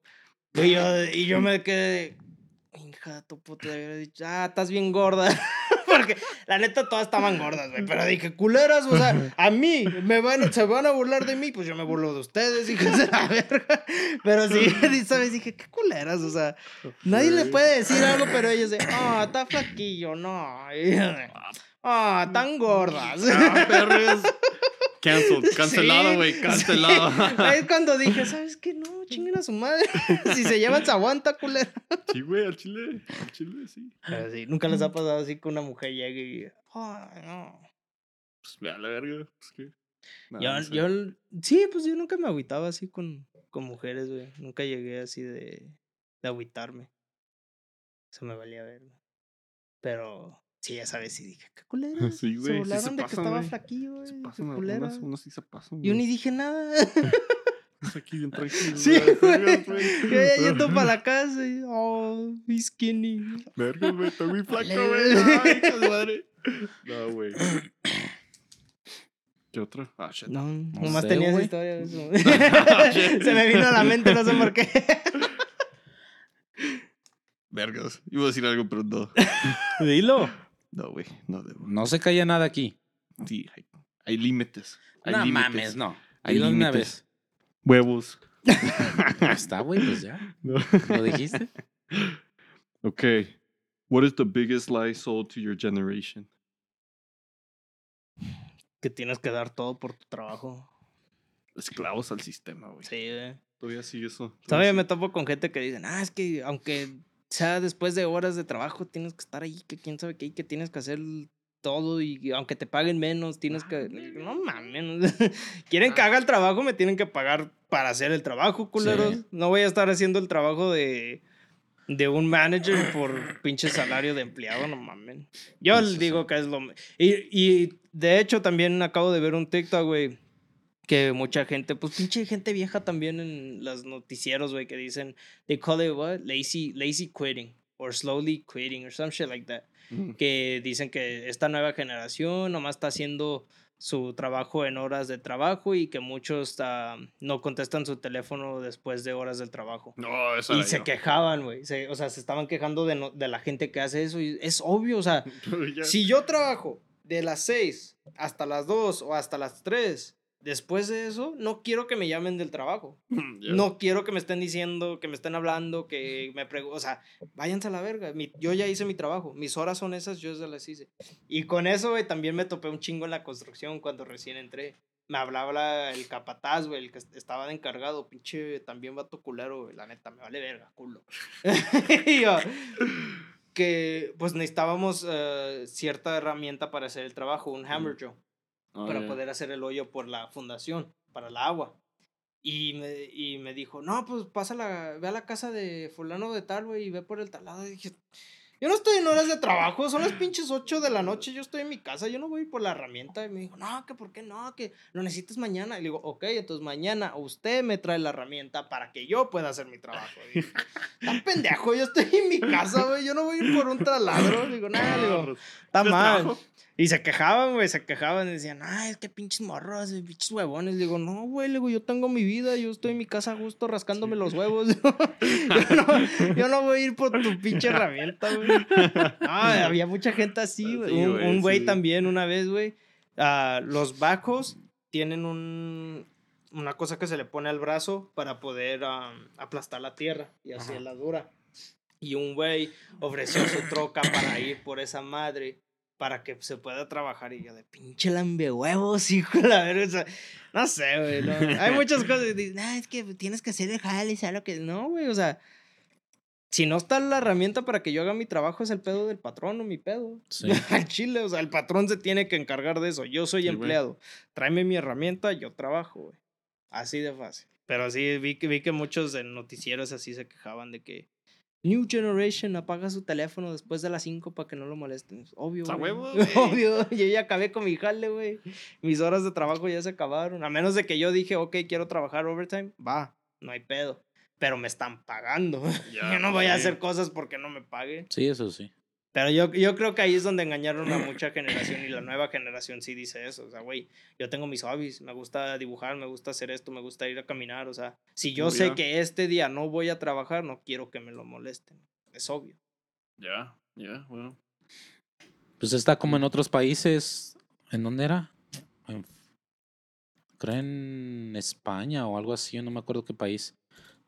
Y yo, y yo me quedé, hija, tu puta, dicho, ¡Ah, estás bien gorda! porque la neta todas estaban gordas, güey. Pero dije, culeras, o sea, a mí me van, se van a burlar de mí, pues yo me burlo de ustedes, dije, la verga. Pero sí, ¿sabes? Dije, qué culeras, o sea, nadie le puede decir algo, pero ellos de, ah, oh, está flaquillo, no. Ah, oh, tan gordas. Ah, perros. Cancel, cancelado, güey, cancelado. Es cuando dije, ¿sabes qué? No, chinguen a su madre. si se llevan, se aguanta, culero. Sí, güey, al chile, al chile, sí. Pero sí, nunca les ha pasado así que una mujer llegue y, ay, no. Pues vea la verga, pues que. yo, yo, sí, pues yo nunca me agüitaba así con, con mujeres, güey. Nunca llegué así de, de agüitarme. Eso me valía verga. Pero Sí, ya sabes, sí dije, qué culera. Sí, güey. Se volaron de que estaba flaquillo, güey. Se pasan unos, unos sí se pasan. Yo ni dije nada. Es aquí bien tranquilo. Sí, güey. Yo ya yendo para la casa y, oh, mi skinny. Verga, güey, estoy muy flaco, güey. Ay, qué madre. No, güey. ¿Qué otra? Ah, shit. No, no nomás sé, tenía esa historia. Se me vino a la mente, no sé por qué. Vergas. Iba a decir algo, pero no. Dilo. No, güey, no debo. No se calla nada aquí. Sí, hay, hay límites. Hay no límites. mames, no. Hay límites. Una vez. Huevos. Está, güey, pues ya. No. ¿Lo dijiste? Okay. What is the biggest lie sold to your generation? Que tienes que dar todo por tu trabajo. Esclavos al sistema, güey. Sí, güey. Todavía sigue eso. Todavía me topo con gente que dicen, ah, es que aunque sea después de horas de trabajo, tienes que estar ahí, que quién sabe qué, que tienes que hacer todo y aunque te paguen menos, tienes que... No mames, quieren que ah. haga el trabajo, me tienen que pagar para hacer el trabajo, culeros. No voy a estar haciendo el trabajo de, de un manager por pinche salario de empleado, no mames. Yo digo que es lo... Y, y de hecho también acabo de ver un TikTok, güey que mucha gente, pues pinche gente vieja también en los noticieros, güey, que dicen, they call it what? Lazy, lazy quitting, or slowly quitting, or some shit like that. Que dicen que esta nueva generación nomás está haciendo su trabajo en horas de trabajo y que muchos uh, no contestan su teléfono después de horas del trabajo. No, eso Y se quejaban, güey. o sea, se estaban quejando de, no, de la gente que hace eso. Y es obvio, o sea, si yo trabajo de las 6 hasta las 2 o hasta las 3 Después de eso, no quiero que me llamen del trabajo. No quiero que me estén diciendo, que me estén hablando, que me pregunten. O sea, váyanse a la verga. yo ya hice mi trabajo. Mis horas son esas, yo ya las hice. Y con eso, güey, también me topé un chingo en la construcción cuando recién entré. Me hablaba el capataz, güey, el que estaba de encargado. Pinche, también vato culero, güey. La neta, me vale verga, culo. y yo, que pues necesitábamos eh, cierta herramienta para hacer el trabajo, un hammer. Ah, para poder hacer el hoyo por la fundación, para el agua. Y me, y me dijo, no, pues pasa la, ve a la casa de fulano de tal, güey, y ve por el talado. Y dije, yo no estoy en horas de trabajo, son las pinches 8 de la noche, yo estoy en mi casa, yo no voy por la herramienta. Y me dijo, no, que por qué no, que lo necesitas mañana. Y le digo, ok, entonces mañana usted me trae la herramienta para que yo pueda hacer mi trabajo. Y dije, está pendejo, yo estoy en mi casa, güey, yo no voy por un taladro. Digo, nada, digo, está mal. Y se quejaban, güey, se quejaban decían, ay, es que pinches morros, pinches huevones. Le digo, no, güey, digo, yo tengo mi vida, yo estoy en mi casa a gusto rascándome los huevos. yo, no, yo, no, voy a ir por tu pinche herramienta, güey. Ah, había mucha gente así, güey. un güey también una vez, güey. Uh, los bajos tienen un, una cosa que se le pone al brazo para poder aplastar la tierra y así es la dura. Y un güey ofreció su troca para ir por esa madre para que se pueda trabajar. Y yo de pinche lambe huevos, hijo de la verga. no sé, güey. No. Hay muchas cosas. Dicen, ah, es que tienes que hacer el jale, ¿sabes lo que? No, güey, o sea. Si no está la herramienta para que yo haga mi trabajo, es el pedo del patrón o mi pedo. Sí. Al chile, o sea, el patrón se tiene que encargar de eso. Yo soy empleado. Tráeme mi herramienta, yo trabajo, güey. Así de fácil. Pero sí, vi que, vi que muchos en noticieros así se quejaban de que New Generation apaga su teléfono después de las 5 para que no lo molesten. Obvio. Güey. Obvio. Yo ya acabé con mi jale, güey. Mis horas de trabajo ya se acabaron. A menos de que yo dije, ok, quiero trabajar overtime. Va, no hay pedo. Pero me están pagando. yo no voy a hacer cosas porque no me paguen. Sí, eso sí. Pero yo, yo creo que ahí es donde engañaron a mucha generación y la nueva generación sí dice eso. O sea, güey, yo tengo mis hobbies, me gusta dibujar, me gusta hacer esto, me gusta ir a caminar. O sea, si yo sé que este día no voy a trabajar, no quiero que me lo molesten. Es obvio. Ya, ya, bueno. Pues está como en otros países. ¿En dónde era? En, creo en España o algo así, no me acuerdo qué país.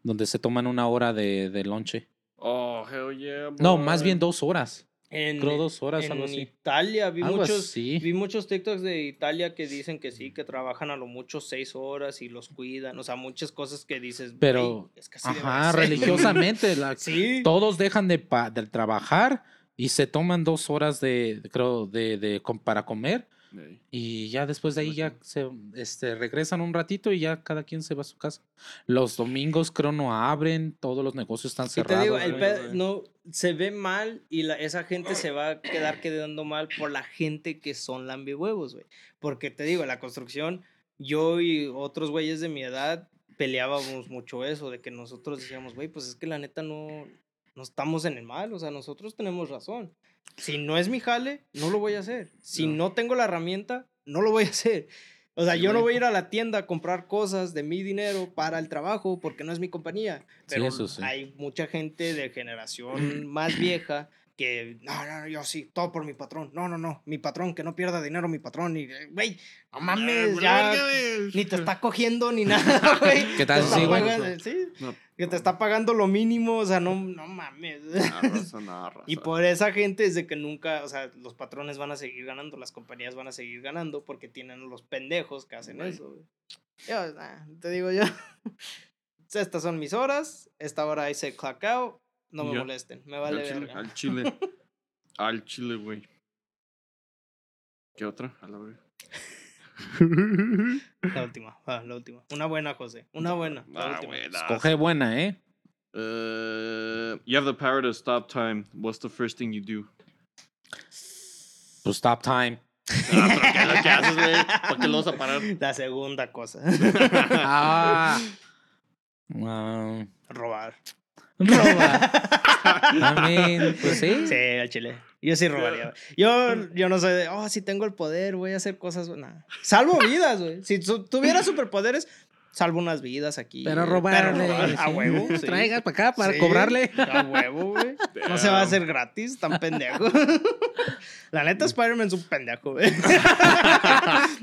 Donde se toman una hora de, de lonche. Oh, hell yeah. No, más bien dos horas. En, Creo dos horas, en algo así. Italia, vi muchos, vi muchos TikToks de Italia que dicen que sí, que trabajan a lo mucho seis horas y los cuidan, o sea, muchas cosas que dices. Pero, es ajá, religiosamente, la, ¿Sí? todos dejan de, de, trabajar y se toman dos horas de, creo, de, de, para comer y ya después de ahí ya se este, regresan un ratito y ya cada quien se va a su casa. Los domingos creo no abren, todos los negocios están cerrados. te digo, el no se ve mal y la, esa gente se va a quedar quedando mal por la gente que son lambihuevos, güey. Porque te digo, la construcción, yo y otros güeyes de mi edad peleábamos mucho eso, de que nosotros decíamos, güey, pues es que la neta no, no estamos en el mal, o sea, nosotros tenemos razón. Si no es mi jale, no lo voy a hacer. Si no, tengo la herramienta, no lo voy a hacer. O sea, yo no voy a ir a la tienda a comprar cosas de mi dinero para el trabajo porque no es mi compañía. Pero hay mucha gente de generación más vieja que, no, no, yo sí, todo por mi patrón. No, no, no, mi patrón, que no pierda dinero mi patrón. Y, güey, no mames, ya ni te está cogiendo ni nada, güey. ¿Qué tal? Sí, güey. Sí, que te está pagando lo mínimo, o sea, no, no mames. Y por esa gente es de que nunca, o sea, los patrones van a seguir ganando, las compañías van a seguir ganando porque tienen los pendejos que hacen eso, güey. Yo, te digo yo, estas son mis horas, esta hora hice clock out, no me molesten, me vale al Al chile. al chile, güey. ¿Qué otra? A la vez. la última, la última. Una buena, José. Una buena. La buena. Escoge buena, ¿eh? Uh, you have the power to stop time. What's the first thing you do? Pues stop time. Ah, ¿qué, ¿Qué haces, güey? ¿Para qué lo vas a parar? La segunda cosa. ah. Robar. I mean, pues sí. Sí, al chile. Yo sí robaría. Yo, yo no soy de, oh, si tengo el poder, voy a hacer cosas. Nah. Salvo vidas, güey. Si tuviera superpoderes, salvo unas vidas aquí. Pero robarle. A huevo. Sí. Traigas para acá para cobrarle. A huevo, güey. No se va a hacer gratis, tan pendejo. La neta, Spider-Man es un pendejo, güey.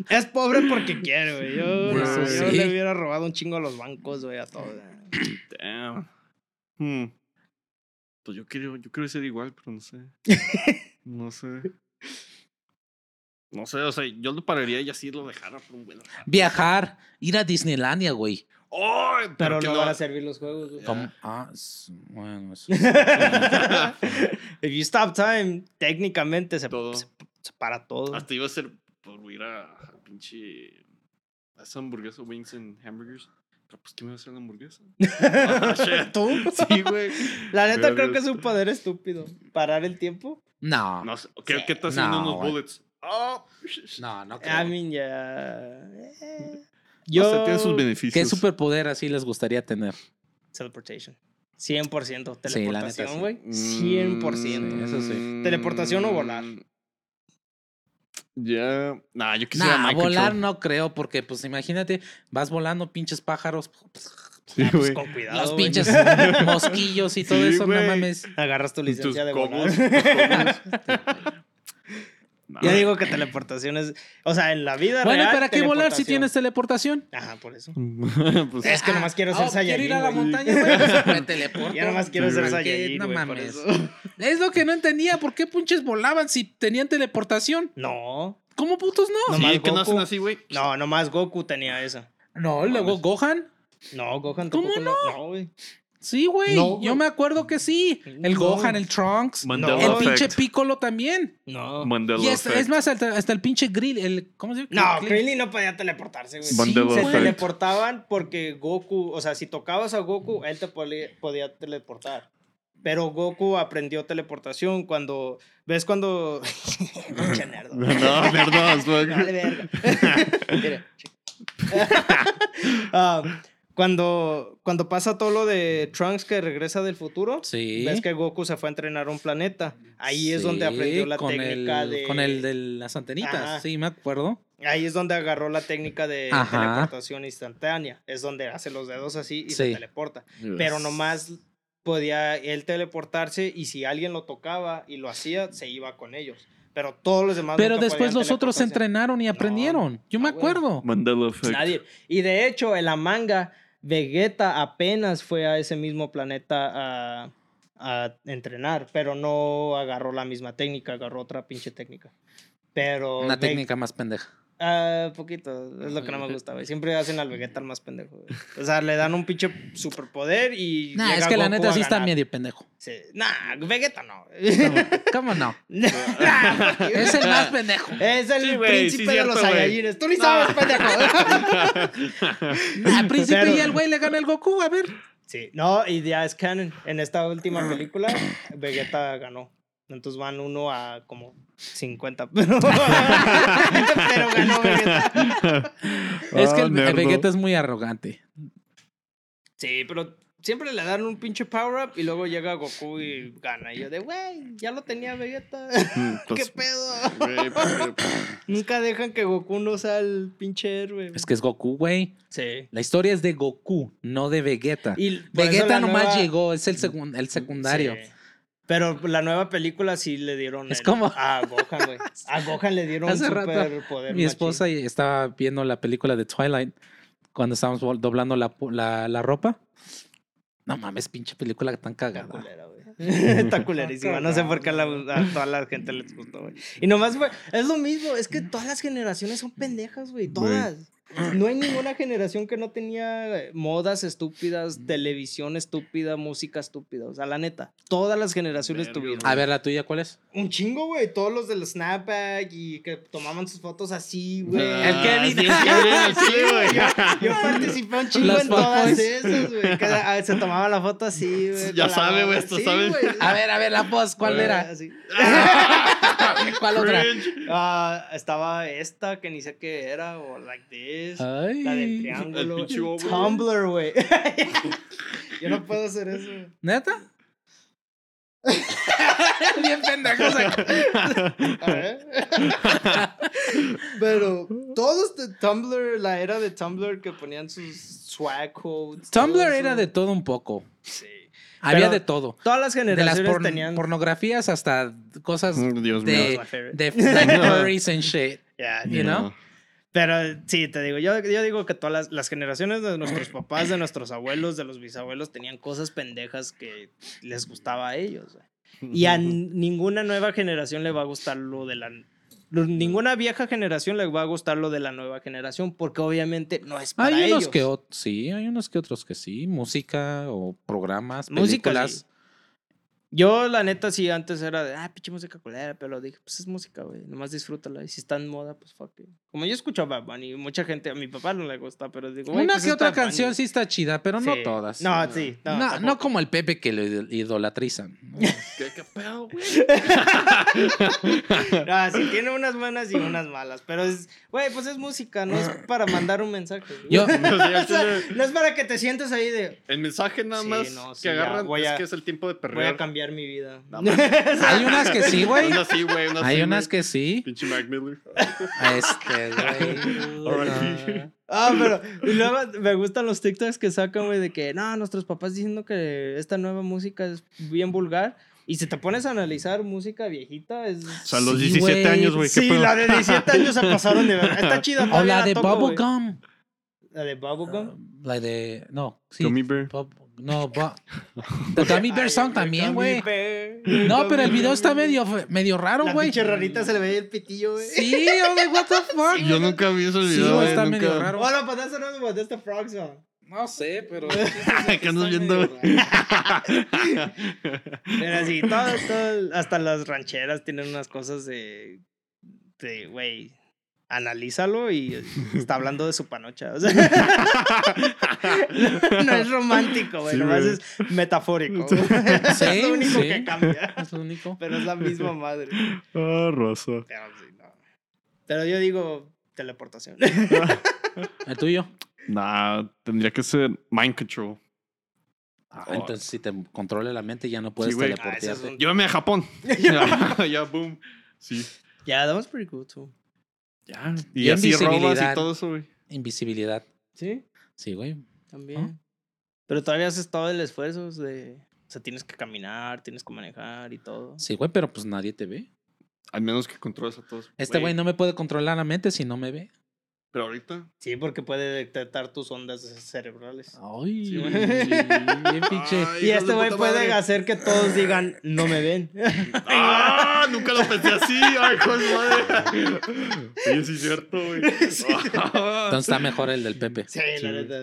es pobre porque quiere, güey. Yo, yo le hubiera robado un chingo a los bancos, güey, a todos. Damn. Hmm. Pues yo quiero, yo quiero ser igual, pero no sé. no sé. No sé, o sea, yo lo pararía y así lo dejara por un buen rato. Viajar, ir a Disneylandia, güey. Oh, pero, no van a servir los juegos, güey. Ah, bueno, eso. If you stop time, técnicamente se, todo. se, para todo. Hasta iba a ser por ir a, a pinche. A esa hamburguesa, Wings and Hamburgers. Pues, ¿quién me va a hacer la hamburguesa? Ah, ¿Tú? Sí, güey. La neta creo que es un poder estúpido. ¿Parar el tiempo? No. no ¿Qué, ¿qué estás haciendo unos bullets? Oh. No, no creo. I mean, ya... Eh. Yo... tiene sus beneficios. ¿Qué superpoder así les gustaría tener? Teleportation. 100% teleportación, güey. 100%. eso sí. Teleportación o volar. Ya. Nah, yo quisiera nah, volar no creo, porque pues imagínate, vas volando pinches pájaros. Sí, ah, pues, con cuidado. Los pinches mosquillos y todo eso, no mames. Agarras tu licencia de volar. Ya digo que teleportación es. O sea, en la vida bueno, real. Bueno, ¿para qué volar si tienes teleportación? Ajá, por eso. pues, es que nomás quiero ser oh, Saiyajin. Quiero ir a la montaña, güey. me teleporto. Ya nomás quiero ser Saiyajin. No mames. Es lo que no entendía. ¿Por qué punches volaban si tenían teleportación? No. ¿Cómo putos no? Sí, que no hacen así, güey. No, nomás Goku tenía esa. No, luego Gohan. No, Gohan tampoco. ¿Cómo no? No, güey. Sí, güey. yo me acuerdo que sí. El Gohan, el Trunks. el pinche Piccolo también. No. y es, más, hasta, el pinche Grill. El, ¿Cómo se llama? No, Krillin no podía teleportarse, güey. Sí, se teleportaban porque Goku, o sea, si tocabas a Goku, él te podía, teleportar. Pero Goku aprendió teleportación cuando. ¿Ves cuando.? Nerdo. No, nerdo, Dale, verga. Mira, ah, cuando, cuando pasa todo lo de Trunks que regresa del futuro, ves que Goku se fue a entrenar a un planeta. Ahí es donde aprendió la técnica de. Con el de las antenitas, sí, me acuerdo. Ahí es donde agarró la técnica de teleportación instantánea. Es donde hace los dedos así y se teleporta. Pero nomás podía él teleportarse y si alguien lo tocaba y lo hacía, se iba con ellos pero todos los demás. Pero después los otros se entrenaron y aprendieron. Yo me acuerdo. Mandela Effect. Nadie. Y de hecho, en la manga, Vegeta apenas fue a ese mismo planeta a, a entrenar, pero no agarró la misma técnica, agarró otra pinche técnica. Pero. Una técnica más pendeja. Ah, poquito. Es lo que no me gusta, güey. Siempre hacen al Vegeta el más pendejo, güey. O sea, le dan un pinche superpoder y. Nah, es que la neta sí está medio pendejo. Sí. Nah, Vegeta no. ¿Cómo, no? es el más pendejo. Es el príncipe de los Saiyajines. Tú ni sabes, pendejo. nah, príncipe y el güey le gana el Goku, a ver. Sí, no, y ya es canon. En esta última película, Vegeta ganó. Entonces van uno a como 50. Pero, ganó Vegeta. Es que el, ah, Vegeta es muy arrogante. Sí, pero siempre le dan un pinche power up y luego llega Goku y gana. Y yo de, güey, ya lo tenía Vegeta. Mm, ¿Qué pues, pedo? Nunca dejan que Goku no sea el pinche héroe. Es que es Goku, güey. Sí. La historia es de Goku, no de Vegeta. Y Vegeta nomás llegó, es el, el secundario. Sí. Pero la nueva película sí le dieron. Es como. A Gohan, güey. A Gohan le dieron un super poder. Mi esposa estaba viendo la película de Twilight cuando estábamos doblando la, la, la ropa. No mames, pinche película tan cagada. Está culera, güey. Está culerísima. No sé por qué a, toda la gente les gustó, güey. Y nomás, güey, es lo mismo. Es que todas las generaciones son pendejas, güey. Todas. No hay ninguna generación que no tenía eh, modas estúpidas, televisión estúpida, música estúpida. O sea, la neta, todas las generaciones tuvieron. A ver, la tuya, ¿cuál es? Un chingo, güey. Todos los del Snapback y que tomaban sus fotos así, güey. el Kevin. güey. Yo, participé un chingo en todas esas, güey. Ah, se tomaba la foto así, güey. Ya sabe, güey, esto sabe. A ver, a ver, la voz, ¿cuál era? ¿Cuál otra? Ah, estaba esta que ni sé qué era, o like this. Ay, la del triángulo. Tumblr, güey. Yo no puedo hacer eso. ¿Neta? Bien pendejos Pero todos de Tumblr, la era de Tumblr que ponían sus swag codes. Tumblr era de todo un poco. Sí. Había de todo. Todas las generaciones de las tenían pornografías hasta cosas mm, Dios de, de, de furries and shit. Yeah, you know? Pero sí, te digo, yo, yo digo que todas las, las, generaciones de nuestros papás, de nuestros abuelos, de los bisabuelos, tenían cosas pendejas que les gustaba a ellos. Y a ninguna nueva generación le va a gustar lo de la ninguna vieja generación le va a gustar lo de la nueva generación, porque obviamente no es para hay unos Que sí, hay unos que otros que sí, música o programas, películas. Yo, la neta, sí, antes era de, ah, pinche música culera, pero dije, pues es música, güey, nomás disfrútala. Y si está en moda, pues fuck it. Como yo escucho Bad Bunny, mucha gente, a mi papá no le gusta, pero digo, Una pues que otra canción sí está chida, pero no todas. No, sí. No, no, como el Pepe que lo idolatrizan. ¿Qué, qué pedo, güey? no, sí, tiene unas buenas y unas malas, pero es, güey, pues es música, no es para mandar un mensaje. Yo, no, es para que te sientas ahí de. El mensaje nada más que agarran es que es el tiempo de perder. Voy a cambiar mi vida. Hay unas que sí, güey. Unas sí, güey. Hay unas que sí. Pinche Mac Miller. Este, güey. Ah, pero y luego me gustan los TikToks que sacan, güey, de que no, nuestros papás diciendo que esta nueva música es bien vulgar. Y si te pones a analizar música viejita, es. O sea, los 17 años, güey. Sí, la de 17 años se pasaron de verdad. Está chida. O la de Bubblegum. La de Bubblegum. Uh, la de. No, sí. Gummy Bear. No, va. Gummy Bear Song también, güey. No, pero el video está medio, medio raro, güey. La pinche rarita se le veía el pitillo, güey. Sí, oh, what the fuck. Yo nunca vi ese video. Sí, está medio raro. Bueno, pues eso no What the Frog Song. No sé, pero. ¿Qué andas viendo, Pero sí, todo, todo, hasta las rancheras tienen unas cosas de. de, güey analízalo y está hablando de su panocha. O sea, no, es romántico, güey, nomás es metafórico. Sí, es lo único que cambia. Es lo único. Pero es la misma madre. Ah, rosa. Pero, sí, no. Pero yo digo teleportación. ¿El tuyo? Nah, tendría que ser mind control. Ah, entonces si te controla la mente ya no puedes sí, teleportarte. Ah, Llévame a Japón. ya, ya, boom. Sí. Yeah, that was pretty cool too. Ya. Y, así robas y todo eso, güey. Invisibilidad. ¿Sí? Sí, güey. También. Pero todavía haces todo el esfuerzo de. O sea, tienes que caminar, tienes que manejar y todo. Sí, güey, pero pues nadie te ve. Al menos que controles a todos. Este güey no me puede controlar la mente si no me ve. Pero ahorita. Sí, porque puede detectar tus ondas cerebrales. Ay, sí, pinche. y este güey puede hacer que todos digan, no me ven. ¡Ah! Nunca lo pensé así. Ay, joder, madre. Sí, sí, es cierto, güey. Entonces está mejor el del Pepe. Sí, la neta.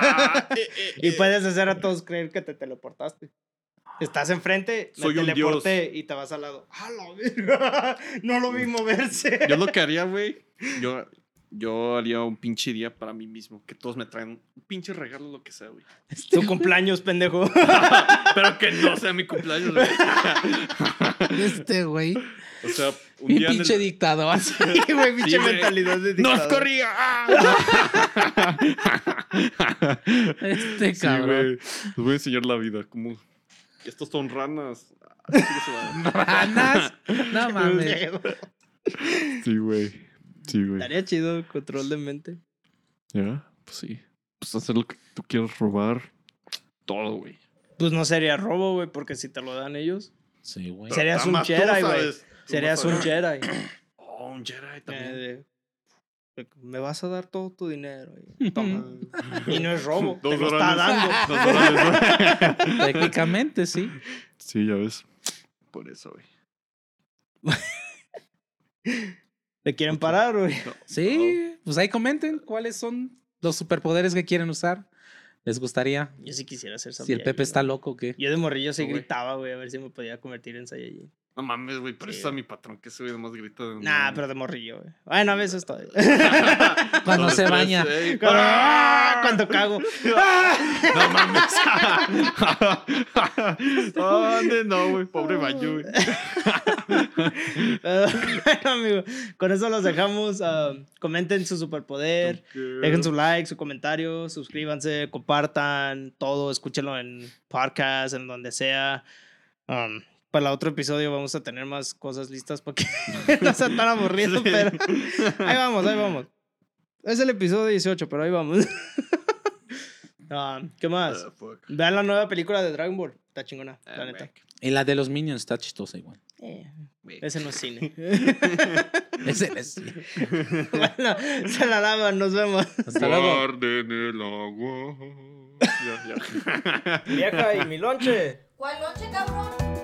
Ah, eh, eh, y puedes hacer a todos creer que te teleportaste. Estás enfrente, Soy me teleporté y te vas al lado. ¡Ah, la No lo vi moverse. Yo lo que haría, güey. Yo, yo haría un pinche día para mí mismo. Que todos me traen un pinche regalo, lo que sea, güey. Tu cumpleaños, pendejo. Pero que no sea mi cumpleaños, güey. Este, güey. O sea, un mi pinche dictador. Sí, güey, pinche mentalidad de dictador. ¡Nos corría! este cabrón. Les voy a enseñar la vida. Como... Estos son ranas. ¿Ranas? No mames. Sí, güey. Sí, güey. Estaría chido control de mente. Ya, pues sí. Pues hacer lo que tú quieras robar. Todo, güey. Pues no sería robo, güey, porque si te lo dan ellos. Sí, güey. Serías un Jedi, güey. Serías un Jedi. Oh, un Jedi también. Eh, me vas a dar todo tu dinero. Y, toma. y no es robo. te lo está dando. Técnicamente, sí. Sí, ya ves. Por eso, güey. ¿Le quieren parar, güey? Sí, pues ahí comenten cuáles son los superpoderes que quieren usar. ¿Les gustaría? Yo sí quisiera ser Si el Pepe está loco, ¿qué? Yo de morrillo sí gritaba, güey, a ver si me podía convertir en Saiyajin. No mames, güey, pero eso a mi patrón que sube más grito de Nah, pero de morrillo, güey. Bueno, a veces estoy. Cuando se baña. ¡Ah! Cuando cago. no mames. ¿Dónde no, güey? Pobre baño, güey. bueno, amigo, con eso los dejamos. Ah, comenten su superpoder. Dejen su like, su comentario. Suscríbanse, compartan todo. Escúchenlo en podcast, en donde sea. Um, para el otro episodio vamos a tener más cosas listas para que no sea tan aburrido, pero ahí vamos, ahí vamos. Es el episodio 18, pero ahí vamos. Ah, ¿Qué más? Vean la nueva película de Dragon Ball. Está chingona, la ah, neta. Y la de los Minions está chistosa igual. Eh, ese no es cine. ese no es cine. bueno, se la lavan, nos vemos. Hasta luego. el agua. Vieja, ¿y mi lonche? ¿Cuál lonche, cabrón?